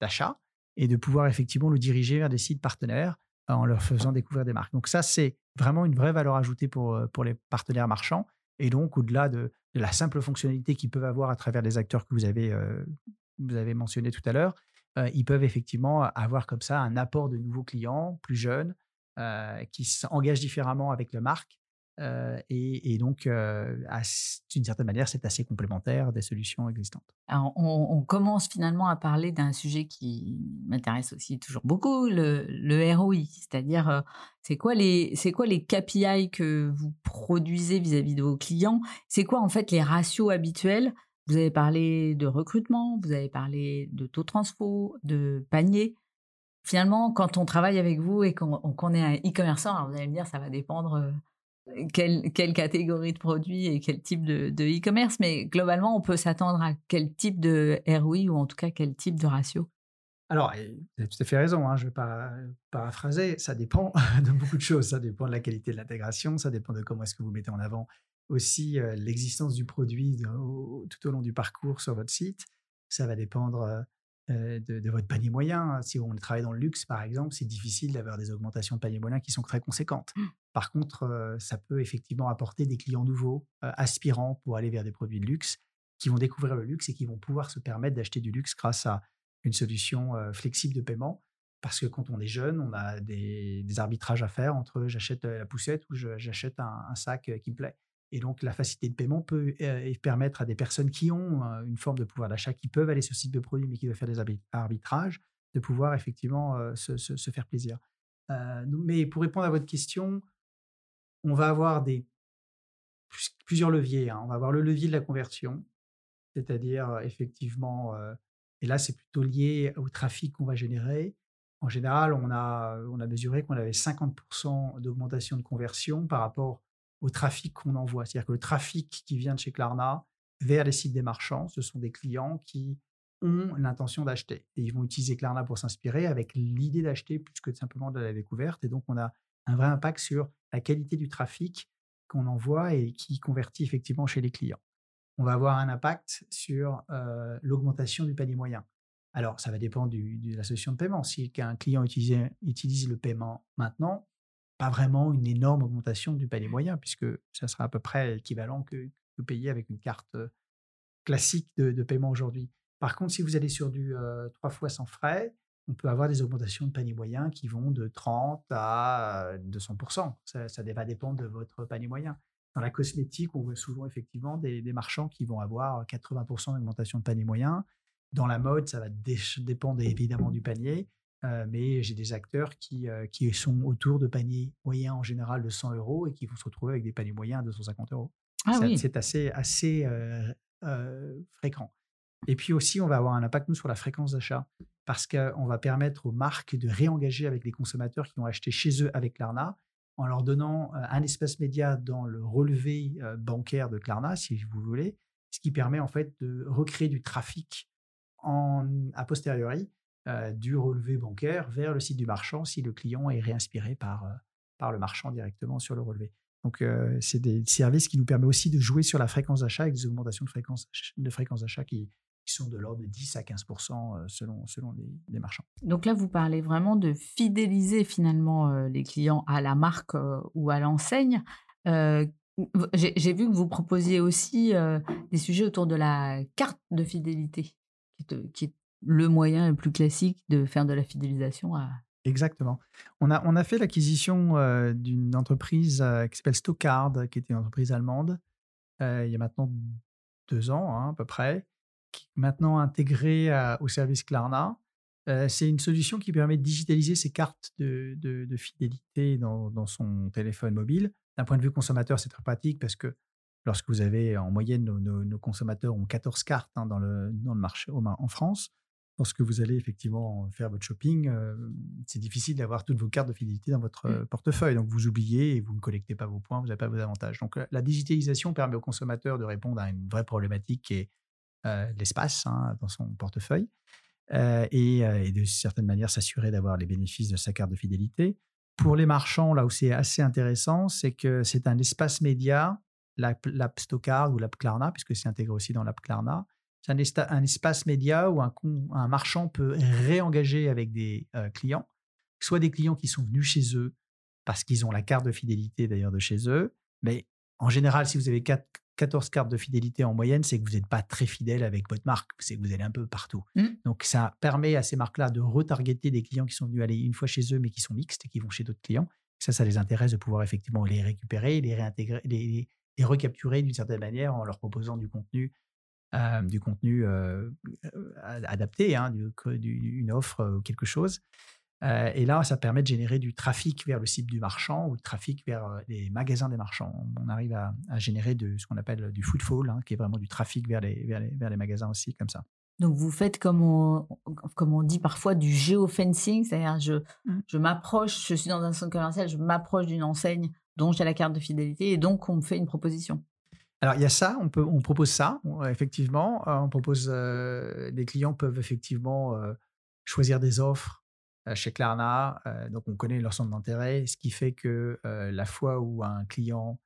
d'achat de, et de pouvoir effectivement le diriger vers des sites partenaires en leur faisant découvrir des marques. Donc ça, c'est vraiment une vraie valeur ajoutée pour, les partenaires marchands. Et donc, au-delà de, la simple fonctionnalité qu'ils peuvent avoir à travers les acteurs que vous avez mentionnés tout à l'heure, ils peuvent effectivement avoir comme ça un apport de nouveaux clients plus jeunes qui s'engagent différemment avec la marque. Et, donc, d'une certaine manière, c'est assez complémentaire des solutions existantes. Alors, on, commence finalement à parler d'un sujet qui m'intéresse aussi toujours beaucoup, le, ROI, c'est-à-dire c'est quoi les c'est quoi les KPI que vous produisez vis-à-vis de vos clients? C'est quoi en fait les ratios habituels Vous avez parlé de recrutement, vous avez parlé de taux transfo, de panier. Finalement, quand on travaille avec vous et qu'on est un e-commerçant, vous allez me dire, ça va dépendre euh, quelle, catégorie de produits et quel type de e-commerce, mais globalement, on peut s'attendre à quel type de ROI ou en tout cas quel type de ratio? Alors, vous avez tout à fait raison, hein, je vais pas paraphraser, ça dépend de beaucoup de choses, ça dépend de la qualité de l'intégration, ça dépend de comment est-ce que vous mettez en avant aussi euh, l'existence du produit tout au long du parcours sur votre site, ça va dépendre euh, de, votre panier moyen. Si on travaille dans le luxe, par exemple, c'est difficile d'avoir des augmentations de panier moyen qui sont très conséquentes. Mmh. Par contre, euh, ça peut effectivement apporter des clients nouveaux, aspirants pour aller vers des produits de luxe, qui vont découvrir le luxe et qui vont pouvoir se permettre d'acheter du luxe grâce à une solution flexible de paiement. Parce que quand on est jeune, on a des, arbitrages à faire entre j'achète la poussette ou j'achète un, sac qui me plaît. Et donc, la facilité de paiement peut euh, permettre à des personnes qui ont euh, une forme de pouvoir d'achat, qui peuvent aller sur ce site de produit, mais qui doivent faire des arbitrages, de pouvoir effectivement euh, se, faire plaisir. mais pour répondre à votre question, on va avoir des, plusieurs leviers. Hein. On va avoir le levier de la conversion, c'est-à-dire effectivement, et là c'est plutôt lié au trafic qu'on va générer. En général, on a, on a mesuré qu'on avait 50% d'augmentation de conversion par rapport au trafic qu'on envoie. C'est-à-dire que le trafic qui vient de chez Klarna vers les sites des marchands, ce sont des clients qui ont l'intention d'acheter. Et ils vont utiliser Klarna pour s'inspirer avec l'idée d'acheter plus que simplement de la découverte. Et donc, on a un vrai impact sur la qualité du trafic qu'on envoie et qui convertit effectivement chez les clients. On va avoir un impact sur euh, l'augmentation du panier moyen. Alors, ça va dépendre de la solution de paiement. Si un client utilise le paiement maintenant, pas vraiment une énorme augmentation du panier moyen, puisque ça sera à peu près équivalent que, que payer avec une carte classique de, paiement aujourd'hui. Par contre, si vous allez sur du 3 fois sans frais, on peut avoir des augmentations de panier moyen qui vont de 30 à 200%. Ça, ça va dépendre de votre panier moyen. Dans la cosmétique, on voit souvent effectivement des, marchands qui vont avoir 80% d'augmentation de panier moyen. Dans la mode, ça va dépendre évidemment du panier, euh, mais j'ai des acteurs qui, euh, qui sont autour de paniers moyens en général de 100 euros et qui vont se retrouver avec des paniers moyens à 250 euros. Ah c'est assez, assez euh, fréquent. Et puis aussi, on va avoir un impact, nous, sur la fréquence d'achat, parce qu'on va permettre aux marques de réengager avec les consommateurs qui ont acheté chez eux avec Klarna, en leur donnant un espace média dans le relevé bancaire de Klarna, si vous voulez, ce qui permet en fait de recréer du trafic en, a posteriori du relevé bancaire vers le site du marchand si le client est réinspiré par, par le marchand directement sur le relevé. Donc, c'est des services qui nous permettent aussi de jouer sur la fréquence d'achat avec des augmentations de fréquence, de fréquence d'achat qui, sont de l'ordre de 10 à 15 selon, selon les, marchands. Donc là, vous parlez vraiment de fidéliser finalement les clients à la marque ou à l'enseigne. J'ai vu que vous proposiez aussi des sujets autour de la carte de fidélité, qui est, le moyen le plus classique de faire de la fidélisation Exactement. On a, on a fait l'acquisition d'une entreprise qui s'appelle Stockard, qui était une entreprise allemande, il y a maintenant deux ans hein, à peu près, qui est maintenant intégrée au service Klarna. c'est une solution qui permet de digitaliser ses cartes de, de, fidélité dans, dans, son téléphone mobile. D'un point de vue consommateur, c'est très pratique parce que lorsque vous avez en moyenne, nos, consommateurs ont 14 cartes hein, dans, le, dans le marché en France lorsque vous allez effectivement faire votre shopping, euh, c'est difficile d'avoir toutes vos cartes de fidélité dans votre mmh. portefeuille. Donc vous oubliez et vous ne collectez pas vos points, vous n'avez pas vos avantages. Donc la digitalisation permet au consommateur de répondre à une vraie problématique qui est euh, l'espace hein, dans son portefeuille euh, et, de certaine manière s'assurer d'avoir les bénéfices de sa carte de fidélité. Pour les marchands, là où c'est assez intéressant, c'est que c'est un espace média, l'app Stockard ou l'app Klarna, puisque c'est intégré aussi dans l'app Klarna, c'est un, espace média où un, un, marchand peut réengager avec des euh, clients, soit des clients qui sont venus chez eux parce qu'ils ont la carte de fidélité d'ailleurs de chez eux. Mais en général, si vous avez 14 cartes de fidélité en moyenne, c'est que vous n'êtes pas très fidèle avec votre marque, c'est que vous allez un peu partout. Mmh. Donc ça permet à ces marques-là de retargeter des clients qui sont venus aller une fois chez eux mais qui sont mixtes et qui vont chez d'autres clients. Ça, ça les intéresse de pouvoir effectivement les récupérer, les réintégrer, les, les recapturer d'une certaine manière en leur proposant du contenu du contenu adapté, hein, une offre ou quelque chose. et là, ça permet de générer du trafic vers le site du marchand ou du trafic vers les magasins des marchands. On arrive à, générer de, ce qu'on appelle du footfall, hein, qui est vraiment du trafic vers les, vers les, vers les magasins aussi, comme ça. Donc vous faites comme on, comme on dit parfois du géofencing, c'est-à-dire je, mmh. je m'approche, je suis dans un centre commercial, je m'approche d'une enseigne dont j'ai la carte de fidélité et donc on me fait une proposition. Alors, il y a ça, on, propose ça, effectivement. Euh, on propose, euh, les clients peuvent effectivement euh, choisir des offres chez Klarna. donc, on connaît leur centre d'intérêt, ce qui fait que la fois où un client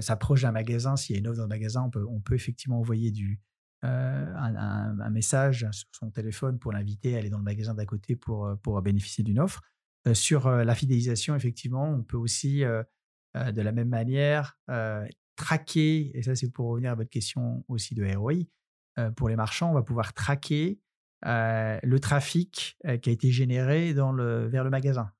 s'approche d'un magasin, s'il y a une offre dans le magasin, on peut, on peut effectivement envoyer du, un, message sur son téléphone pour l'inviter à aller dans le magasin d'à côté pour, pour bénéficier d'une offre. sur la fidélisation, effectivement, on peut aussi, de la même manière, traquer, et ça c'est pour revenir à votre question aussi de ROI, euh, pour les marchands, on va pouvoir traquer euh, le trafic euh, qui a été généré dans le, vers le magasin.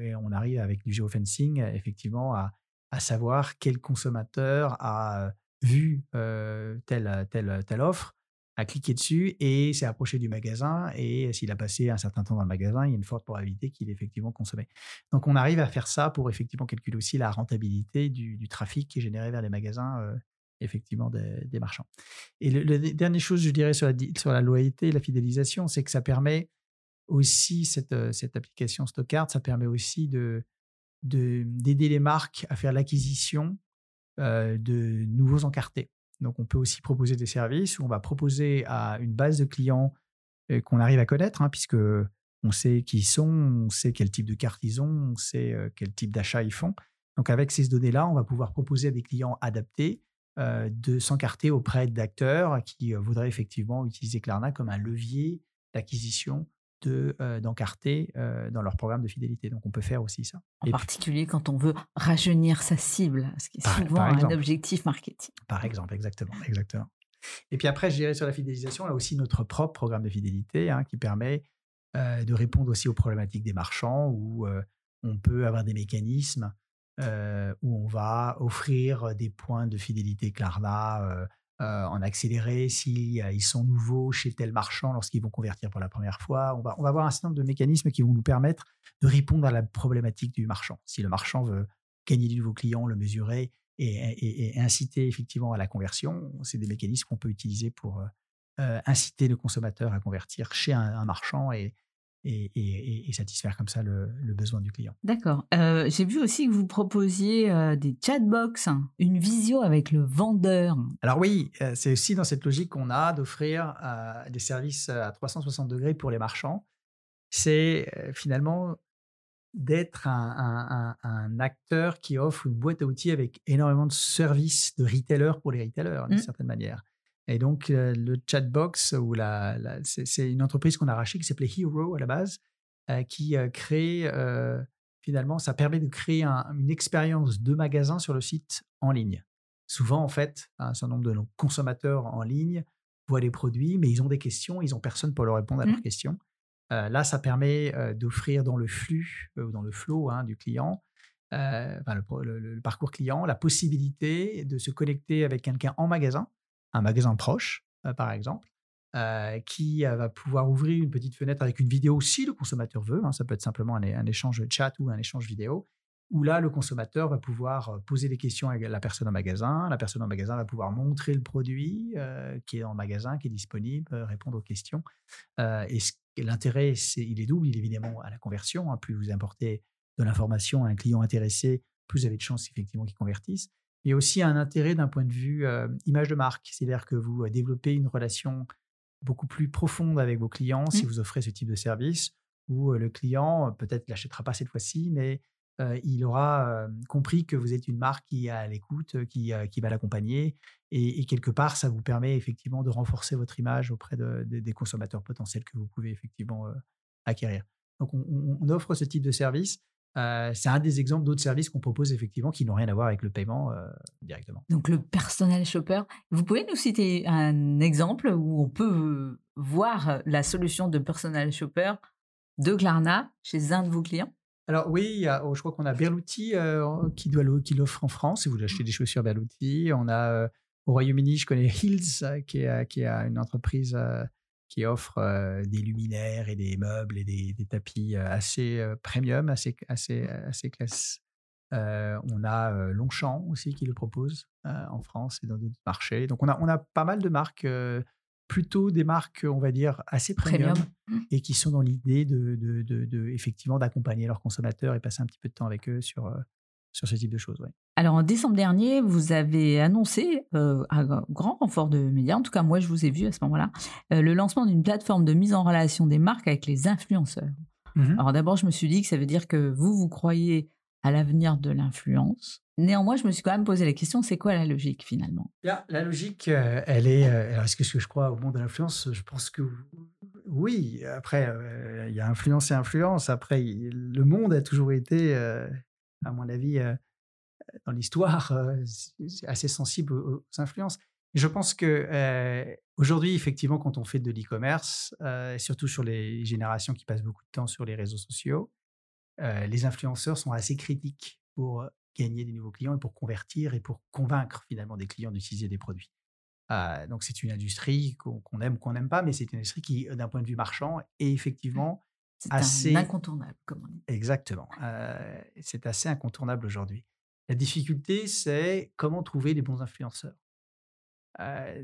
et on arrive avec du geofencing effectivement à, à savoir quel consommateur a vu telle, telle, telle offre a cliqué dessus et s'est approché du magasin. Et s'il a passé un certain temps dans le magasin, il y a une forte probabilité qu'il ait effectivement consommé. Donc, on arrive à faire ça pour effectivement calculer aussi la rentabilité du, trafic qui est généré vers les magasins, euh, effectivement, des, marchands. Et le, dernière chose, je dirais, sur la, la loyauté et la fidélisation, c'est que ça permet aussi, cette, euh, application Stockard, ça permet aussi de d'aider les marques à faire l'acquisition euh, de nouveaux encartés. Donc, on peut aussi proposer des services où on va proposer à une base de clients euh, qu'on arrive à connaître, hein, puisque on sait qui ils sont, on sait quel type de carte ils ont, on sait euh, quel type d'achat ils font. Donc, avec ces données-là, on va pouvoir proposer à des clients adaptés euh, de s'encarter auprès d'acteurs qui voudraient effectivement utiliser Klarna comme un levier d'acquisition de d'encarter dans leur programme de fidélité. Donc on peut faire aussi ça. En particulier quand on veut rajeunir sa cible, ce qui est souvent un objectif marketing. Par exemple, exactement, exactement. Et puis après, je dirais sur la fidélisation, on a aussi notre propre programme de fidélité hein, qui permet de répondre aussi aux problématiques des marchands où on peut avoir des mécanismes où on va offrir des points de fidélité Klarna en accéléré s'ils sont nouveaux chez tel marchand lorsqu'ils vont convertir pour la première fois. On va, on va avoir un certain nombre de mécanismes qui vont nous permettre de répondre à la problématique du marchand. Si le marchand veut gagner du nouveau client, le mesurer et, inciter effectivement à la conversion, c'est des mécanismes qu'on peut utiliser pour inciter le consommateur à convertir chez un marchand et, et, satisfaire comme ça le, besoin du client. D'accord. Euh, j'ai vu aussi que vous proposiez euh, des chatbox, hein, une visio avec le vendeur. Alors oui, euh, c'est aussi dans cette logique qu'on a d'offrir des services à 360 degrés pour les marchands. C'est finalement d'être un, acteur qui offre une boîte à outils avec énormément de services de retailers pour les retailers, d'une mmh. certaine manière. Et donc, euh, le chatbox, ou la, c'est une entreprise qu'on a rachetée qui s'appelait Hero à la base, euh, qui euh, crée, finalement, ça permet de créer une expérience de magasin sur le site en ligne. Souvent, en fait, un certain nombre de nos consommateurs en ligne voient les produits, mais ils ont des questions, ils n'ont personne pour leur répondre à leurs mmh. questions. là, ça permet d'offrir dans le flux, ou dans le flow hein, du client, le, parcours client, la possibilité de se connecter avec quelqu'un en magasin un magasin proche, euh, par exemple, euh, qui euh, va pouvoir ouvrir une petite fenêtre avec une vidéo si le consommateur veut. Hein, ça peut être simplement un, un, échange chat ou un échange vidéo, où là, le consommateur va pouvoir poser des questions à la personne en magasin. La personne en magasin va pouvoir montrer le produit qui est le magasin, qui est disponible, répondre aux questions. et l'intérêt, il est double. Évidemment à la conversion. Hein. plus vous importez de l'information à un client intéressé, plus vous avez de chances effectivement qu'il convertisse mais aussi un intérêt d'un point de vue image de marque. C'est-à-dire que vous développez une relation beaucoup plus profonde avec vos clients si mmh. vous offrez ce type de service, où le client peut-être l'achètera pas cette fois-ci, mais il aura compris que vous êtes une marque qui est à l'écoute, qui, qui va l'accompagner, et, quelque part, ça vous permet effectivement de renforcer votre image auprès des consommateurs potentiels que vous pouvez effectivement acquérir. Donc, on, offre ce type de service euh, c'est un des exemples d'autres services qu'on propose effectivement qui n'ont rien à voir avec le paiement euh, directement. Donc le personnel shopper, vous pouvez nous citer un exemple où on peut voir la solution de personnel shopper de Klarna chez un de vos clients? Alors oui, oh, je crois qu'on a Berluti euh, qui, qui l'offre en France, si vous achetez des chaussures Berluti. On a au Royaume-Uni, je connais Hills, qui est, qui est une entreprise qui offre des luminaires et des meubles et des, tapis assez premium, assez, assez, assez classe. on a Longchamp aussi qui le propose en France et dans d'autres marchés. Donc on a, on a pas mal de marques, plutôt des marques, on va dire, assez premium, mmh. et qui sont dans l'idée de, de, de, effectivement d'accompagner leurs consommateurs et passer un petit peu de temps avec eux sur, sur ce type de choses. Alors en décembre dernier, vous avez annoncé, euh, à grand renfort de médias, en tout cas moi je vous ai vu à ce moment-là, euh, le lancement d'une plateforme de mise en relation des marques avec les influenceurs. Mmh Alors d'abord, je me suis dit que ça veut dire que vous, vous croyez à l'avenir de l'influence. Néanmoins, je me suis quand même posé la question, c'est quoi la logique finalement? La, la logique, euh, elle est... est-ce que, je crois au monde de l'influence? Je pense que oui. Après, il y a influence et influence. Après, le monde a toujours été à mon avis, euh, dans l'histoire, euh, assez sensible aux, influences. je pense que euh, aujourd'hui, effectivement, quand on fait de l'e-commerce, surtout sur les générations qui passent beaucoup de temps sur les réseaux sociaux, les influenceurs sont assez critiques pour gagner des nouveaux clients et pour convertir et pour convaincre finalement des clients d'utiliser des produits. donc c'est une industrie qu'on aime ou qu'on n'aime pas, mais c'est une industrie qui, d'un point de vue marchand, est effectivement c'est assez... incontournable, comme on dit. Exactement. Euh, c'est assez incontournable aujourd'hui. La difficulté, c'est comment trouver les bons influenceurs.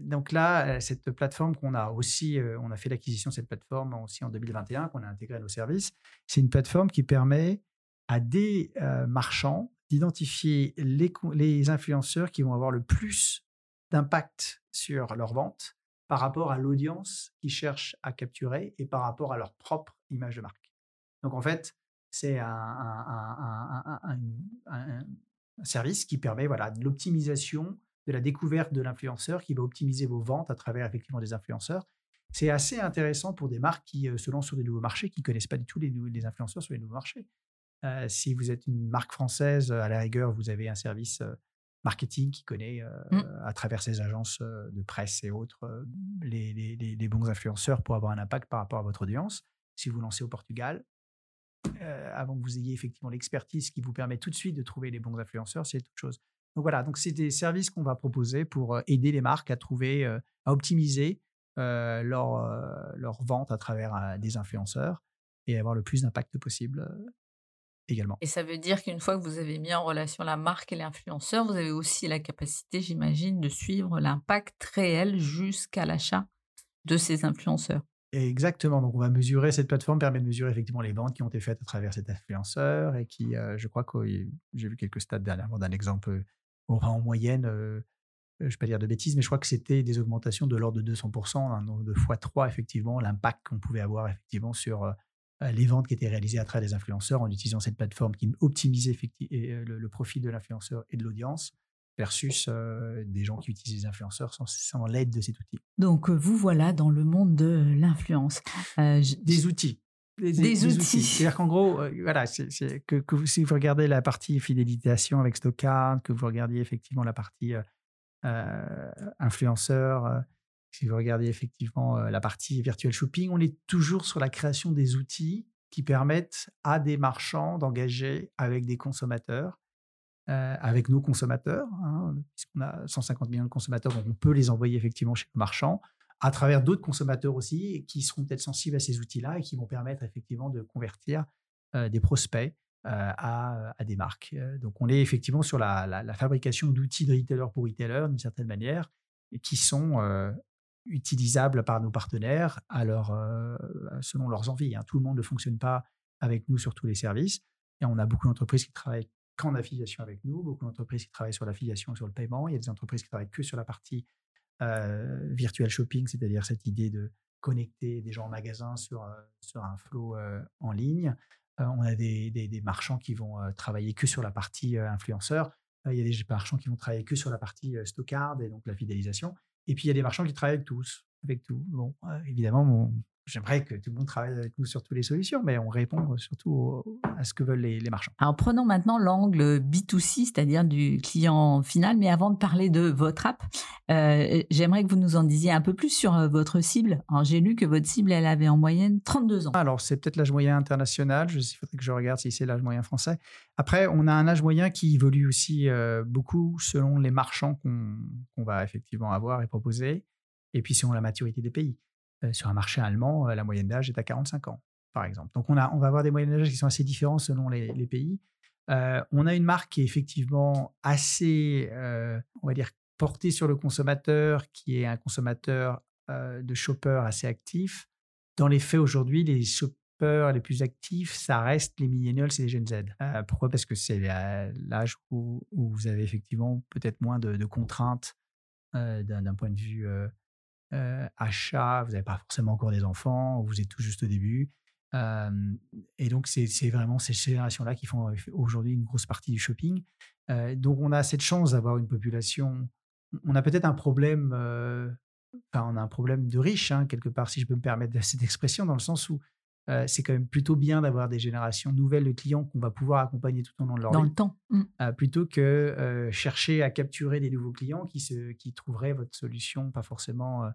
Donc là, cette plateforme qu'on a aussi, on a fait l'acquisition de cette plateforme aussi en 2021, qu'on a intégrée à nos services. C'est une plateforme qui permet à des marchands d'identifier les influenceurs qui vont avoir le plus d'impact sur leur vente par rapport à l'audience qu'ils cherchent à capturer et par rapport à leur propre image de marque. Donc en fait, c'est un, service qui permet voilà, de l'optimisation de la découverte de l'influenceur qui va optimiser vos ventes à travers effectivement des influenceurs. C'est assez intéressant pour des marques qui euh, se lancent sur des nouveaux marchés, qui ne connaissent pas du tout les, les, influenceurs sur les nouveaux marchés. Euh, si vous êtes une marque française, à la rigueur, vous avez un service euh, marketing qui connaît mmh. à travers ses agences de presse et autres les, les, bons influenceurs pour avoir un impact par rapport à votre audience. si vous lancez au Portugal, avant que vous ayez effectivement l'expertise qui vous permet tout de suite de trouver les bons influenceurs, c'est autre chose. Donc voilà, donc c'est des services qu'on va proposer pour aider les marques à trouver, à optimiser leur, leur vente à travers des influenceurs et avoir le plus d'impact possible également. Et ça veut dire qu'une fois que vous avez mis en relation la marque et l'influenceur, vous avez aussi la capacité, j'imagine, de suivre l'impact réel jusqu'à l'achat de ces influenceurs. Exactement. Donc, on va mesurer, cette plateforme permet de mesurer effectivement les ventes qui ont été faites à travers cet influenceur et qui, je crois que j'ai vu quelques stats dernièrement d'un exemple, aura en moyenne, je ne vais pas dire de bêtises, mais je crois que c'était des augmentations de l'ordre de 200%, hein, de x3 effectivement, l'impact qu'on pouvait avoir effectivement sur euh, les ventes qui étaient réalisées à travers des influenceurs en utilisant cette plateforme qui optimisait euh, le, profil de l'influenceur et de l'audience versus euh, des gens qui utilisent les influenceurs sans, l'aide de cet outil. Donc vous voilà dans le monde de l'influence. des outils. Des, outils. C'est-à-dire qu'en gros, voilà, c'est, que, que si vous regardez la partie fidélisation avec Stockard, que vous regardiez effectivement la partie influenceur, si vous regardez effectivement la partie virtual shopping, on est toujours sur la création des outils qui permettent à des marchands d'engager avec des consommateurs, avec nos consommateurs, hein, puisqu'on a 150 millions de consommateurs, donc on peut les envoyer effectivement chez le marchand, à travers d'autres consommateurs aussi, qui seront peut-être sensibles à ces outils-là et qui vont permettre effectivement de convertir des prospects à, des marques. Donc on est effectivement sur la, fabrication d'outils de retailer pour retailer d'une certaine manière, et qui sont utilisables par nos partenaires euh, selon leurs envies. Hein. Tout le monde ne fonctionne pas avec nous sur tous les services. Et on a beaucoup d'entreprises qui travaillent qu'en affiliation avec nous, beaucoup d'entreprises qui travaillent sur l'affiliation et sur le paiement. Il y a des entreprises qui travaillent que sur la partie euh, virtual shopping, c'est-à-dire cette idée de connecter des gens en magasin sur, euh, un flow en ligne. on a des, des, marchands qui vont travailler que sur la partie influenceur. il y a des marchands qui vont travailler que sur la partie stockard et donc la fidélisation. Et puis, il y a des marchands qui travaillent avec tous, avec tout. Bon, euh, évidemment, j'aimerais que tout le monde travaille avec nous sur toutes les solutions, mais on répond surtout à ce que veulent les, marchands. Alors, prenons maintenant l'angle B2C, c'est-à-dire du client final. Mais avant de parler de votre app, euh, j'aimerais que vous nous en disiez un peu plus sur euh, votre cible. J'ai lu que votre cible, elle avait en moyenne 32 ans. Alors, c'est peut-être l'âge moyen international. Il faudrait que je regarde si c'est l'âge moyen français. Après, on a un âge moyen qui évolue aussi euh, beaucoup selon les marchands qu'on va effectivement avoir et proposer, et puis selon la maturité des pays. Euh, sur un marché allemand, euh, la moyenne d'âge est à 45 ans, par exemple. Donc, on, a, on va avoir des moyennes d'âge qui sont assez différents selon les, pays. on a une marque qui est effectivement assez, on va dire, portée sur le consommateur, qui est un consommateur de shopper assez actif. Dans les faits, aujourd'hui, les shoppers les plus actifs, ça reste les millennials et les jeunes Z. Euh, pourquoi? Parce que c'est l'âge où, vous avez effectivement peut-être moins de, contraintes euh, d'un point de vue euh, achat, vous n'avez pas forcément encore des enfants, vous êtes tout juste au début. et donc, c'est vraiment ces générations-là qui font aujourd'hui une grosse partie du shopping. donc, on a cette chance d'avoir une population. On a peut-être un problème, enfin, on a un problème de riche, hein, quelque part, si je peux me permettre cette expression, dans le sens où c'est quand même plutôt bien d'avoir des générations nouvelles de clients qu'on va pouvoir accompagner tout au long de leur vie. Dans le temps. Mmh. plutôt que chercher à capturer des nouveaux clients qui, se, qui trouveraient votre solution pas forcément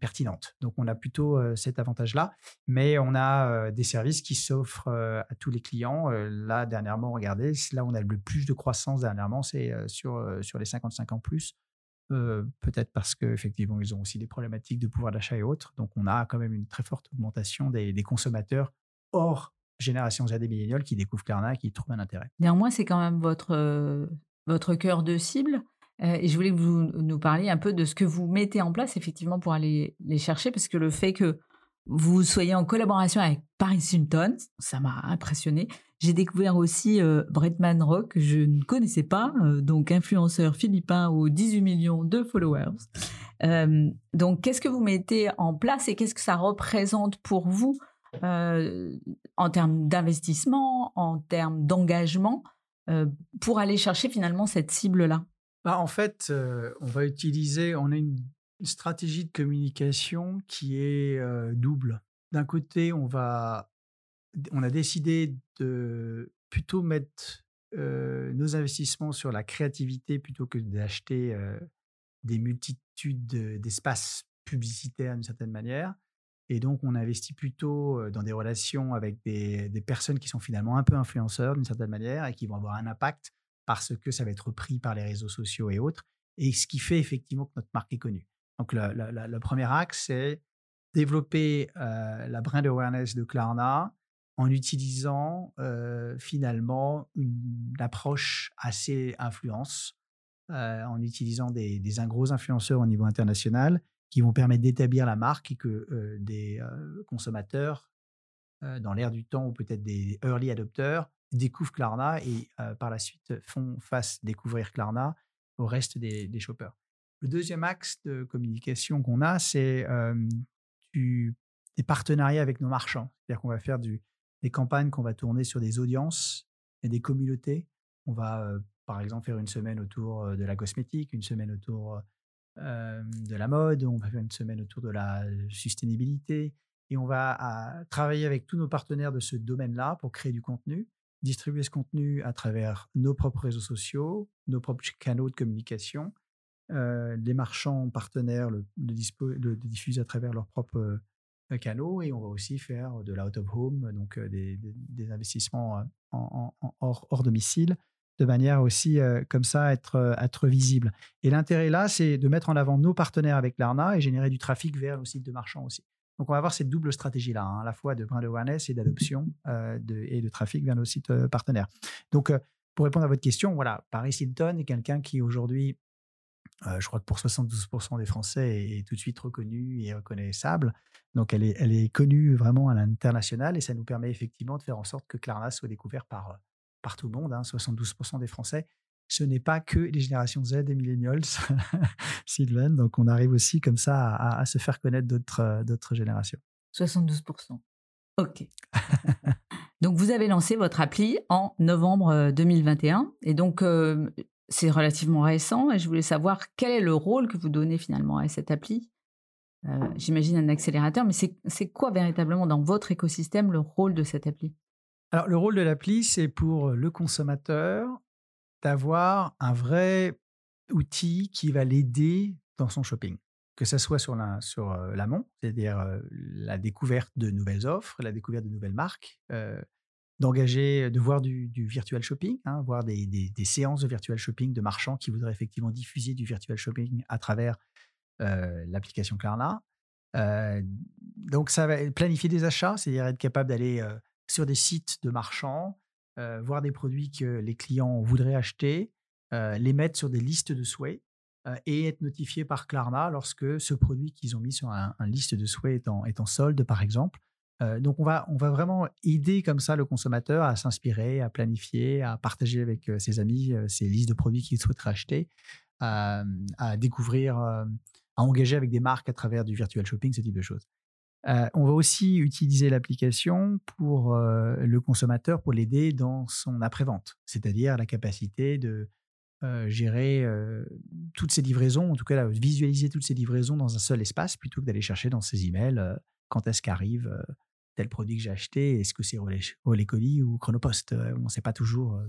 pertinente. Donc, on a plutôt cet avantage-là. Mais on a des services qui s'offrent à tous les clients. là, dernièrement, regardez, là, on a le plus de croissance dernièrement, c'est sur, sur les 55 ans plus. Euh, peut-être parce qu'effectivement, ils ont aussi des problématiques de pouvoir d'achat et autres. Donc, on a quand même une très forte augmentation des, consommateurs hors génération Z et millénials qui découvrent Klarna et qui trouvent un intérêt. Néanmoins, c'est quand même votre, euh, votre cœur de cible. Euh, et je voulais que vous nous parliez un peu de ce que vous mettez en place effectivement pour aller les chercher, parce que le fait que vous soyez en collaboration avec Paris Hilton, ça m'a impressionné. J'ai découvert aussi euh, Bretman Rock, que je ne connaissais pas, euh, donc influenceur philippin aux 18 millions de followers. Euh, donc, qu'est-ce que vous mettez en place et qu'est-ce que ça représente pour vous en termes d'investissement, en termes d'engagement, pour aller chercher finalement cette cible-là? Bah, En fait, on va utiliser, on a une stratégie de communication qui est double. D'un côté, on va on a décidé de plutôt mettre nos investissements sur la créativité plutôt que d'acheter des multitudes d'espaces publicitaires d'une certaine manière. Et donc, on investit plutôt dans des relations avec des, des personnes qui sont finalement un peu influenceurs d'une certaine manière et qui vont avoir un impact parce que ça va être pris par les réseaux sociaux et autres. Et ce qui fait effectivement que notre marque est connue. Donc, le, premier axe, c'est développer la brand awareness de Klarna en utilisant finalement une, approche assez influence, en utilisant des, des, gros influenceurs au niveau international qui vont permettre d'établir la marque et que des consommateurs, dans l'air du temps ou peut-être des early adopters, découvrent Klarna et par la suite font face découvrir Klarna au reste des, shoppers. Le deuxième axe de communication qu'on a, c'est des partenariats avec nos marchands. C'est-à-dire qu'on va faire des campagnes qu'on va tourner sur des audiences et des communautés. On va, par exemple, faire une semaine autour de la cosmétique, une semaine autour de la mode, on va faire une semaine autour de la sustainabilité. Et on va travailler avec tous nos partenaires de ce domaine-là pour créer du contenu, distribuer ce contenu à travers nos propres réseaux sociaux, nos propres canaux de communication. les marchands partenaires le, diffusent à travers leurs propres canaux et on va aussi faire de l'out of home, donc des, investissements en, hors, domicile, de manière aussi comme ça être, être visible. Et l'intérêt là, c'est de mettre en avant nos partenaires avec l'ARNA et générer du trafic vers nos sites de marchands aussi. Donc on va avoir cette double stratégie-là, hein, à la fois de brand awareness et d'adoption de, et de trafic vers nos sites partenaires. Donc pour répondre à votre question, voilà, Paris Hilton est quelqu'un qui aujourd'hui je crois que pour 72% des Français est, tout de suite reconnu et reconnaissable. Donc elle est, elle est connue vraiment à l'international et ça nous permet effectivement de faire en sorte que Klarna soit découvert par, par tout le monde. 72% hein. des Français, ce n'est pas que les générations Z et millennials, Sylvain. Donc on arrive aussi comme ça à, se faire connaître d'autres, d'autres générations. 72%. OK. donc vous avez lancé votre appli en novembre 2021 et donc c'est relativement récent et je voulais savoir quel est le rôle que vous donnez finalement à cette appli. Euh, j'imagine un accélérateur, mais c'est quoi véritablement dans votre écosystème le rôle de cette appli? Alors le rôle de l'appli, c'est pour le consommateur d'avoir un vrai outil qui va l'aider dans son shopping, que ce soit sur l'amont, sur, euh, c'est-à-dire la découverte de nouvelles offres, la découverte de nouvelles marques, d'engager, de voir du, virtual shopping, hein, voir des, séances de virtual shopping de marchands qui voudraient effectivement diffuser du virtual shopping à travers l'application Klarna. donc, ça va planifier des achats, c'est-à-dire être capable d'aller sur des sites de marchands, voir des produits que les clients voudraient acheter, les mettre sur des listes de souhaits et être notifié par Klarna lorsque ce produit qu'ils ont mis sur un, liste de souhaits est en solde, par exemple. Euh, donc on va, on va vraiment aider comme ça le consommateur à s'inspirer, à planifier, à partager avec euh, ses amis euh, ses listes de produits qu'il souhaiterait acheter, à, découvrir, à engager avec des marques à travers du virtual shopping, ce type de choses. On va aussi utiliser l'application pour le consommateur pour l'aider dans son après-vente, c'est-à-dire la capacité de gérer toutes ces livraisons, en tout cas visualiser toutes ces livraisons dans un seul espace plutôt que d'aller chercher dans ses emails quand est-ce qu'arrive tel produit que j'ai acheté, est-ce que c'est Relais Colis ou Chronopost On ne sait pas toujours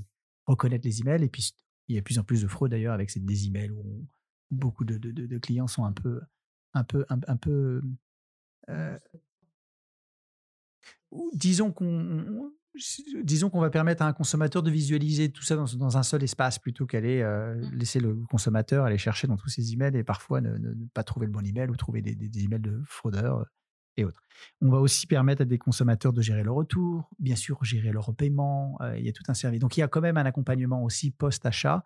reconnaître les emails. Et puis, il y a de plus en plus de fraude d'ailleurs avec des emails où, beaucoup de, clients sont un peu, un peu, un, peu disons qu'on disons qu'on va permettre à un consommateur de visualiser tout ça dans, un seul espace plutôt qu'aller mmh. laisser le consommateur aller chercher dans tous ses emails et parfois ne, pas trouver le bon email ou trouver des, des emails de fraudeurs et autres. On va aussi permettre à des consommateurs de gérer leur retour, bien sûr gérer leur repaiement, euh, il y a tout un service. Donc il y a quand même un accompagnement aussi post-achat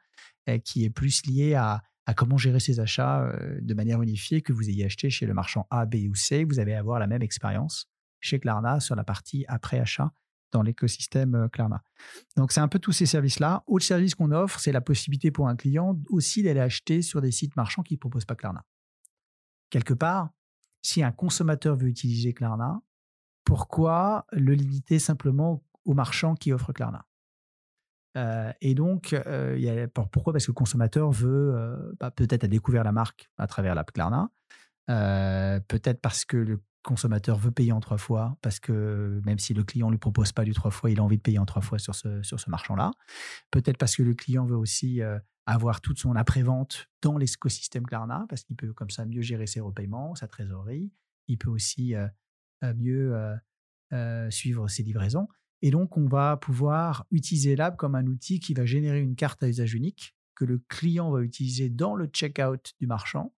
euh, qui est plus lié à, comment gérer ces achats euh, de manière unifiée, que vous ayez acheté chez le marchand A, B ou C, vous allez avoir la même expérience chez Klarna sur la partie après-achat dans l'écosystème Klarna. Donc c'est un peu tous ces services-là. Autre service qu'on offre, c'est la possibilité pour un client aussi d'aller acheter sur des sites marchands qui ne proposent pas Klarna. Quelque part, si un consommateur veut utiliser Klarna, pourquoi le limiter simplement aux marchands qui offrent Klarna? Euh, et donc, euh, pourquoi? Parce que le consommateur veut euh, bah, peut-être a découvert la marque à travers l'app Klarna, peut-être parce que le consommateur veut payer en trois fois, parce que même si le client ne lui propose pas du trois fois, il a envie de payer en trois fois sur ce, sur ce marchand-là. Peut-être parce que le client veut aussi avoir toute son après-vente dans l'écosystème Klarna, parce qu'il peut comme ça mieux gérer ses repaiements, sa trésorerie. Il peut aussi mieux suivre ses livraisons. Et donc, on va pouvoir utiliser l'app comme un outil qui va générer une carte à usage unique que le client va utiliser dans le checkout du marchand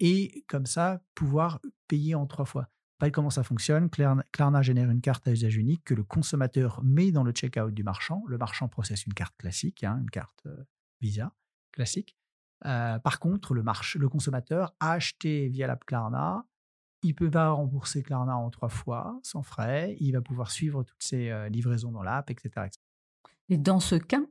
et comme ça pouvoir payer en trois fois. Pas comment ça fonctionne. Klarna génère une carte à usage unique que le consommateur met dans le checkout du marchand. Le marchand processe une carte classique, hein, une carte Visa classique. par contre, le, le consommateur a acheté via l'app Klarna il peut pas rembourser Klarna en trois fois sans frais. Il va pouvoir suivre toutes ses livraisons dans l'app, etc., Et dans ce cas,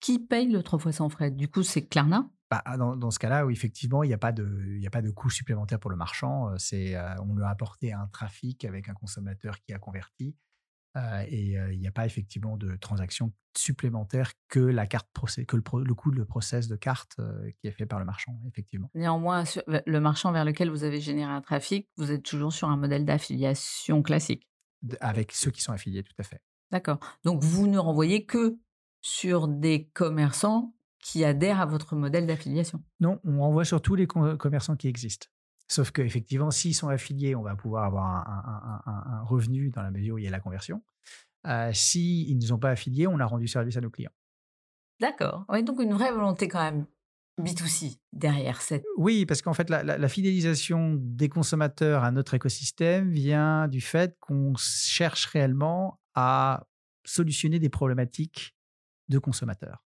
qui paye le trois fois sans frais? Du coup, c'est Klarna? Bah, dans, ce cas-là, où effectivement, il n'y a, pas de, a pas de coût supplémentaire pour le marchand. C'est, on lui a apporté un trafic avec un consommateur qui a converti. Et il n'y a pas effectivement de transaction supplémentaire que la carte que le, coût de process de carte qui est fait par le marchand, effectivement. Néanmoins, le marchand vers lequel vous avez généré un trafic, vous êtes toujours sur un modèle d'affiliation classique. Avec ceux qui sont affiliés, tout à fait. D'accord. Donc vous ne renvoyez que sur des commerçants qui adhèrent à votre modèle d'affiliation. Non, on renvoie sur tous les commerçants qui existent. Sauf qu'effectivement, s'ils sont affiliés, on va pouvoir avoir un, revenu dans la mesure où il y a la conversion. Euh, S'ils ne sont pas affiliés, on a rendu service à nos clients. D'accord. Oui, donc une vraie volonté quand même B2C derrière cette. Oui, parce qu'en fait, la, fidélisation des consommateurs à notre écosystème vient du fait qu'on cherche réellement à solutionner des problématiques de consommateurs.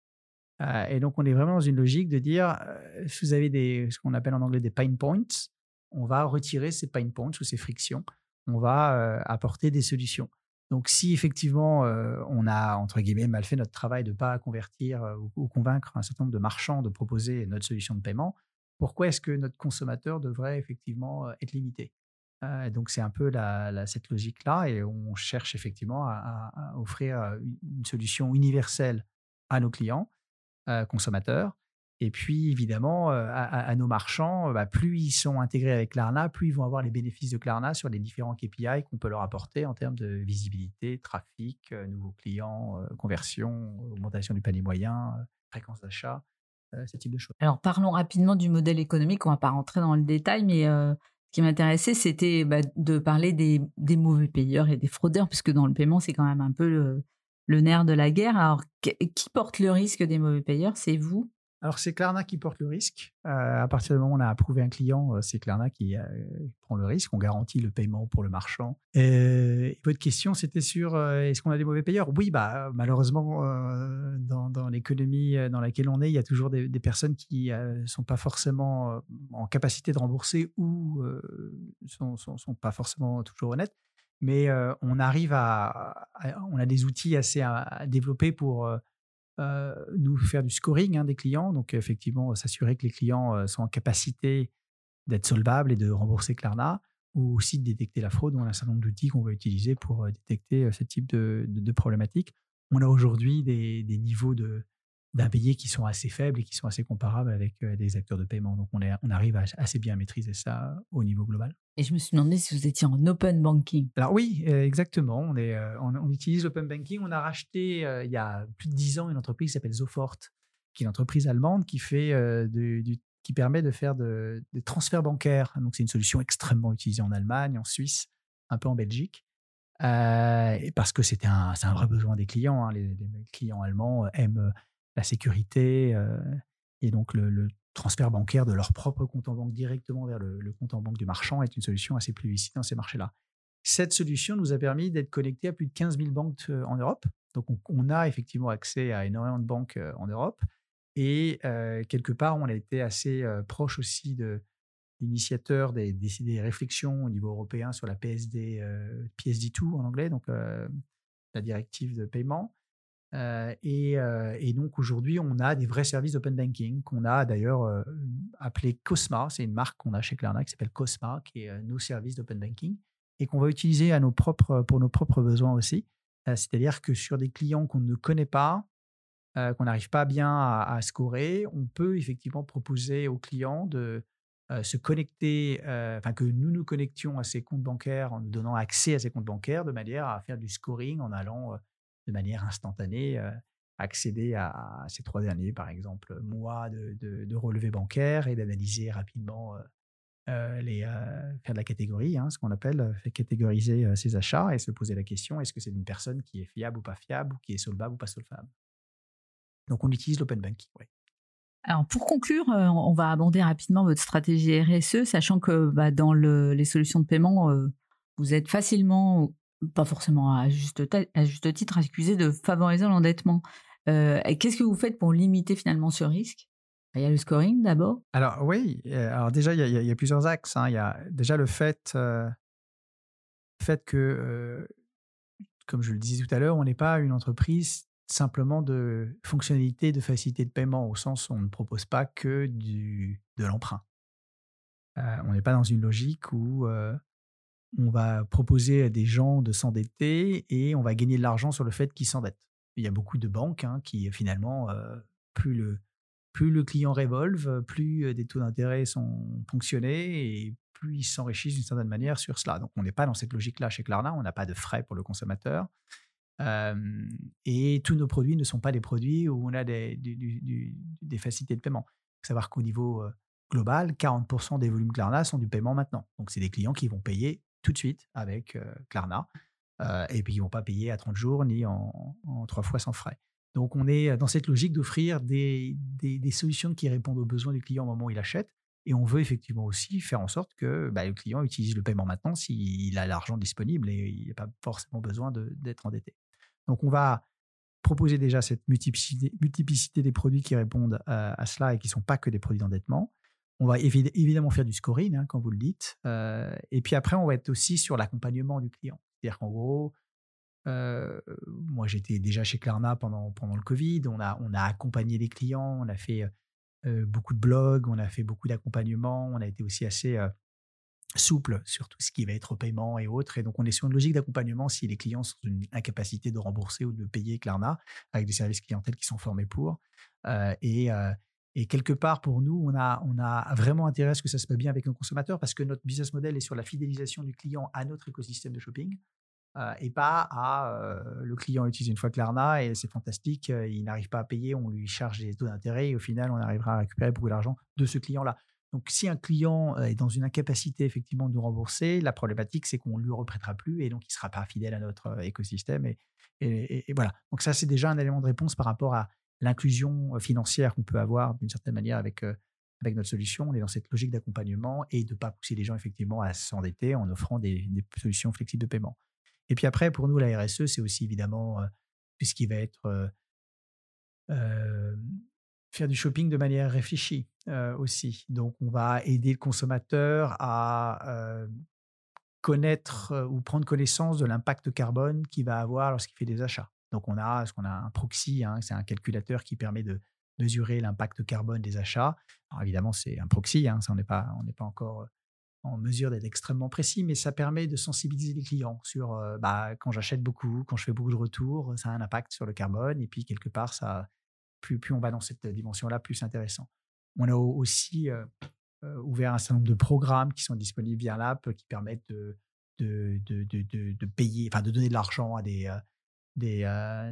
Euh, et donc, on est vraiment dans une logique de dire, euh, si vous avez des, ce qu'on appelle en anglais des pain points, on va retirer ces pain points ou ces frictions, on va euh, apporter des solutions. Donc, si effectivement on a, entre guillemets, mal fait notre travail de ne pas convertir ou, convaincre un certain nombre de marchands de proposer notre solution de paiement, pourquoi est-ce que notre consommateur devrait effectivement être limité? Donc c'est un peu cette logique-là et on cherche effectivement à, offrir une solution universelle à nos clients consommateurs et puis, évidemment, à, nos marchands, bah, plus ils sont intégrés avec Klarna, plus ils vont avoir les bénéfices de Klarna sur les différents KPI qu'on peut leur apporter en termes de visibilité, trafic, nouveaux clients, conversion, augmentation du panier moyen, fréquence d'achat, ce type de choses. Alors, parlons rapidement du modèle économique. On ne va pas rentrer dans le détail, mais ce qui m'intéressait, c'était bah, de parler des, mauvais payeurs et des fraudeurs, puisque dans le paiement, c'est quand même un peu le nerf de la guerre. Alors, qui porte le risque des mauvais payeurs? C'est vous? Alors, c'est Klarna qui porte le risque. Euh, à partir du moment où on a approuvé un client, euh, c'est Klarna qui euh, prend le risque. On garantit le paiement pour le marchand. Et, votre question, c'était sur est-ce qu'on a des mauvais payeurs? Oui, bah, malheureusement, dans, l'économie dans laquelle on est, il y a toujours des, personnes qui ne sont pas forcément en capacité de rembourser ou ne sont, pas forcément toujours honnêtes. Mais on arrive à, On a des outils assez à développer pour euh, nous faire du scoring hein, des clients, donc effectivement s'assurer que les clients euh, sont en capacité d'être solvables et de rembourser Klarna, ou aussi de détecter la fraude. On a un certain nombre d'outils qu'on va utiliser pour euh, détecter ce type de, de, problématiques. On a aujourd'hui des, niveaux de, d'impayés qui sont assez faibles et qui sont assez comparables avec des acteurs de paiement. Donc on, est, on arrive à assez bien maîtriser ça au niveau global. Et je me suis demandé si vous étiez en open banking. Alors oui, exactement. On, est, on, utilise l'open banking. On a racheté il y a plus de dix ans une entreprise qui s'appelle Zofort, qui est une entreprise allemande qui, fait, du, qui permet de faire de, des transferts bancaires. Donc c'est une solution extrêmement utilisée en Allemagne, en Suisse, un peu en Belgique. parce que c'est un, un vrai besoin des clients. Hein. Les, les, clients allemands aiment la sécurité et donc le, transfert bancaire de leur propre compte en banque directement vers le, compte en banque du marchand est une solution assez plébiscite dans ces marchés-là. Cette solution nous a permis d'être connectés à plus de 15 000 banques en Europe. Donc on, a effectivement accès à énormément de banques en Europe. Et quelque part, on a été assez proche aussi de l'initiateur des, réflexions au niveau européen sur la PSD, PSD2 en anglais, donc la directive de paiement. Euh, euh, et, donc aujourd'hui, on a des vrais services d'open banking qu'on a d'ailleurs euh, appelé Cosma. C'est une marque qu'on a chez Klarna qui s'appelle Cosma, qui est nos services d'open banking et qu'on va utiliser à nos propres, pour nos propres besoins aussi. C'est-à-dire que sur des clients qu'on ne connaît pas, qu'on n'arrive pas bien à, scorer, on peut effectivement proposer aux clients de se connecter, enfin que nous nous connections à ces comptes bancaires en nous donnant accès à ces comptes bancaires de manière à faire du scoring en allant de manière instantanée accéder à, ces trois derniers, par exemple, mois de, de, relevés bancaires et d'analyser rapidement les, faire de la catégorie, hein, ce qu'on appelle catégoriser ses achats et se poser la question est-ce que c'est une personne qui est fiable ou pas fiable, ou qui est solvable ou pas solvable? Donc on utilise l'open banking. Alors pour conclure, on va aborder rapidement votre stratégie RSE, sachant que bah, dans les solutions de paiement, vous êtes facilement, pas forcément à juste, à juste titre, accusé de favoriser l'endettement. Qu'est-ce que vous faites pour limiter finalement ce risque? Il y a le scoring d'abord Alors oui, alors déjà, il y a, plusieurs axes. Hein. Il y a déjà le fait, fait que, comme je le disais tout à l'heure, on n'est pas une entreprise simplement de fonctionnalité, de facilité de paiement, au sens où on ne propose pas que du, de l'emprunt. on n'est pas dans une logique où on va proposer à des gens de s'endetter et on va gagner de l'argent sur le fait qu'ils s'endettent. Il y a beaucoup de banques hein, qui, finalement, plus le, plus le client révolve, plus des taux d'intérêt sont ponctionnés et plus ils s'enrichissent d'une certaine manière sur cela. Donc on n'est pas dans cette logique-là chez Klarna, on n'a pas de frais pour le consommateur. et tous nos produits ne sont pas des produits où on a des, des facilités de paiement. Il faut savoir qu'au niveau global, 40% des volumes Klarna sont du paiement maintenant. Donc c'est des clients qui vont payer tout de suite avec Klarna et puis ils ne vont pas payer à 30 jours ni en, en 3 fois sans frais. Donc, on est dans cette logique d'offrir des, solutions qui répondent aux besoins du client au moment où il achète. Et on veut effectivement aussi faire en sorte que bah, le client utilise le paiement maintenant s'il a l'argent disponible et il n'a pas forcément besoin d'être endetté. Donc, on va proposer déjà cette multiplicité, des produits qui répondent à, cela et qui ne sont pas que des produits d'endettement. On va évidemment faire du scoring, hein, quand vous le dites. Euh, et puis après, on va être aussi sur l'accompagnement du client. C'est-à-dire qu'en gros, moi, j'étais déjà chez Klarna pendant, le Covid. On a, accompagné les clients, on a fait beaucoup de blogs, on a fait beaucoup d'accompagnement. On a été aussi assez souple sur tout ce qui va être paiement et autres. Et donc, on est sur une logique d'accompagnement si les clients sont une incapacité de rembourser ou de payer Klarna avec des services clientèle qui sont formés pour. et, et quelque part, pour nous, on a, vraiment intérêt à ce que ça se passe bien avec nos consommateurs parce que notre business model est sur la fidélisation du client à notre écosystème de shopping et pas à le client utilise une fois Klarna et c'est fantastique, il n'arrive pas à payer, on lui charge des taux d'intérêt et au final, on arrivera à récupérer beaucoup d'argent de ce client-là. Donc, si un client est dans une incapacité effectivement de nous rembourser, la problématique, c'est qu'on ne lui reprêtera plus et donc il ne sera pas fidèle à notre écosystème. Et, et, voilà. Donc, ça, c'est déjà un élément de réponse par rapport à l'inclusion financière qu'on peut avoir d'une certaine manière avec, avec notre solution. On est dans cette logique d'accompagnement et de ne pas pousser les gens effectivement à s'endetter en offrant des solutions flexibles de paiement. Et puis après, pour nous, la RSE, c'est aussi évidemment tout ce qui va être faire du shopping de manière réfléchie aussi. Donc, on va aider le consommateur à connaître ou prendre connaissance de l'impact carbone qu'il va avoir lorsqu'il fait des achats. Donc, on a ce qu'on a un proxy, hein, c'est un calculateur qui permet de mesurer l'impact carbone des achats. Alors, évidemment, c'est un proxy, hein, ça, on n'est pas, pas encore en mesure d'être extrêmement précis, mais ça permet de sensibiliser les clients sur euh, bah, quand j'achète beaucoup, quand je fais beaucoup de retours, ça a un impact sur le carbone. Et puis, quelque part, ça, plus, plus on va dans cette dimension-là, plus c'est intéressant. On a aussi euh, euh, ouvert un certain nombre de programmes qui sont disponibles via l'app qui permettent de, de, de, de, payer, enfin, de donner de l'argent à des, des,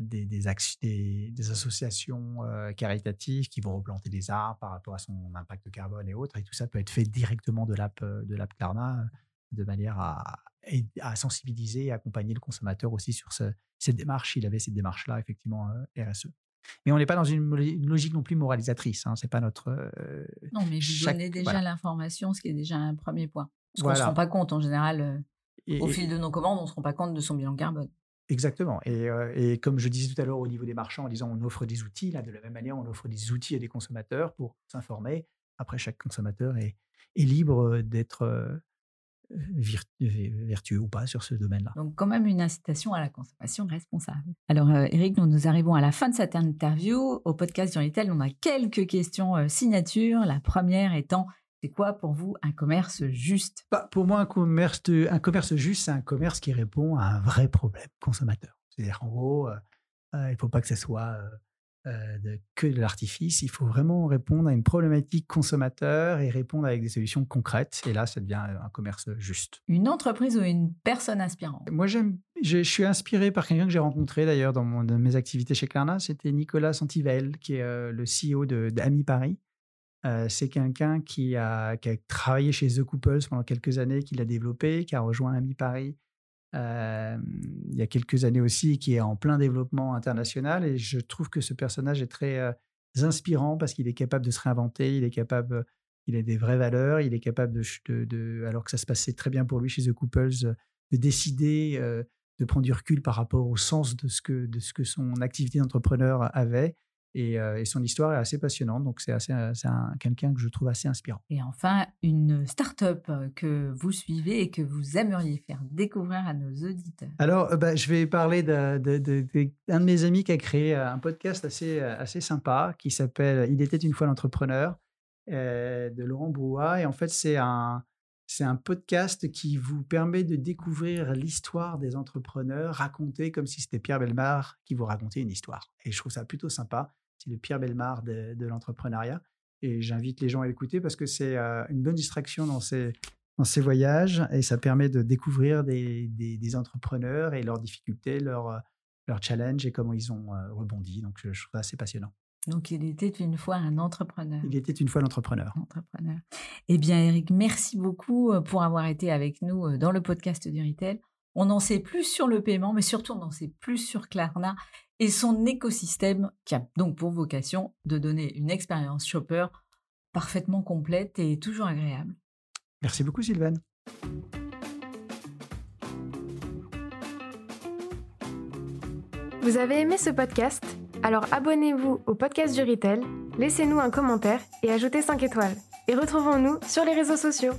des, des, des, associations caritatives qui vont replanter des arbres par rapport à son impact carbone et autres. Et tout ça peut être fait directement de l'app de l'app Klarna de manière à, à sensibiliser et accompagner le consommateur aussi sur cette démarche. Il avait cette démarche-là, effectivement, RSE. Mais on n'est pas dans une, logique non plus moralisatrice. Hein, c'est pas notre. non, mais vous donnez déjà l'information, ce qui est déjà un premier point. Parce qu'on ne se rend pas compte en général. au fil de nos commandes, on ne se rend pas compte de son bilan carbone. Exactement. Et, comme je disais tout à l'heure au niveau des marchands, en disant on offre des outils, là, de la même manière, on offre des outils à des consommateurs pour s'informer. Après, chaque consommateur est, libre d'être vertueux ou pas sur ce domaine-là. Donc, quand même une incitation à la consommation responsable. Alors, Eric, nous, arrivons à la fin de cette interview. Au podcast Retail, on a quelques questions signature. La première étant c'est quoi pour vous un commerce juste? Bah, Pour moi, un commerce, un commerce juste, c'est un commerce qui répond à un vrai problème consommateur. C'est-à-dire, en gros, euh, euh, il ne faut pas que ce soit euh, de, que de l'artifice. Il faut vraiment répondre à une problématique consommateur et répondre avec des solutions concrètes. Et là, ça devient un commerce juste. Une entreprise ou une personne inspirante? Moi, j'aime, je, suis inspiré par quelqu'un que j'ai rencontré d'ailleurs dans, mon, mes activités chez Klarna. C'était Nicolas Santivel, qui est le CEO d'Ami Paris c'est quelqu'un qui a, travaillé chez The Couples pendant quelques années, qui l'a développé, qui a rejoint Ami Paris il y a quelques années aussi, qui est en plein développement international. Et je trouve que ce personnage est très inspirant parce qu'il est capable de se réinventer, il est capable, il a des vraies valeurs, il est capable de, alors que ça se passait très bien pour lui chez The Couples, de décider, de prendre du recul par rapport au sens de ce que, de ce que son activité d'entrepreneur avait euh, et, son histoire est assez passionnante. Donc, c'est quelqu'un que je trouve assez inspirant. Et enfin, une start-up euh, que vous suivez et que vous aimeriez faire découvrir à nos auditeurs. Alors, euh, bah, je vais parler d'un de, de, de, mes amis qui a créé un podcast assez, assez sympa qui s'appelle Il était une fois l'entrepreneur de Laurent Brouat. Et en fait, c'est un, c'est un podcast qui vous permet de découvrir l'histoire des entrepreneurs racontée comme si c'était Pierre Belmar qui vous racontait une histoire. Et je trouve ça plutôt sympa c'est le Pierre Belmar de, l'entrepreneuriat. Et j'invite les gens à l'écouter parce que c'est euh, une bonne distraction dans ces, dans ces voyages et ça permet de découvrir des, des, entrepreneurs et leurs difficultés, leurs, euh, leurs challenges et comment ils ont euh, rebondi. Donc, je, trouve ça assez passionnant. Donc, il était une fois un entrepreneur. Il était une fois l'entrepreneur. Entrepreneur. Eh bien, Eric, merci beaucoup pour avoir été avec nous dans le podcast du Retail. On en sait plus sur le paiement, mais surtout on en sait plus sur Klarna et son écosystème qui a donc pour vocation de donner une expérience shopper parfaitement complète et toujours agréable. Merci beaucoup Sylvain. Vous avez aimé ce podcast? Alors abonnez-vous au podcast du Retail, laissez-nous un commentaire et ajoutez 5 étoiles. Et retrouvons-nous sur les réseaux sociaux.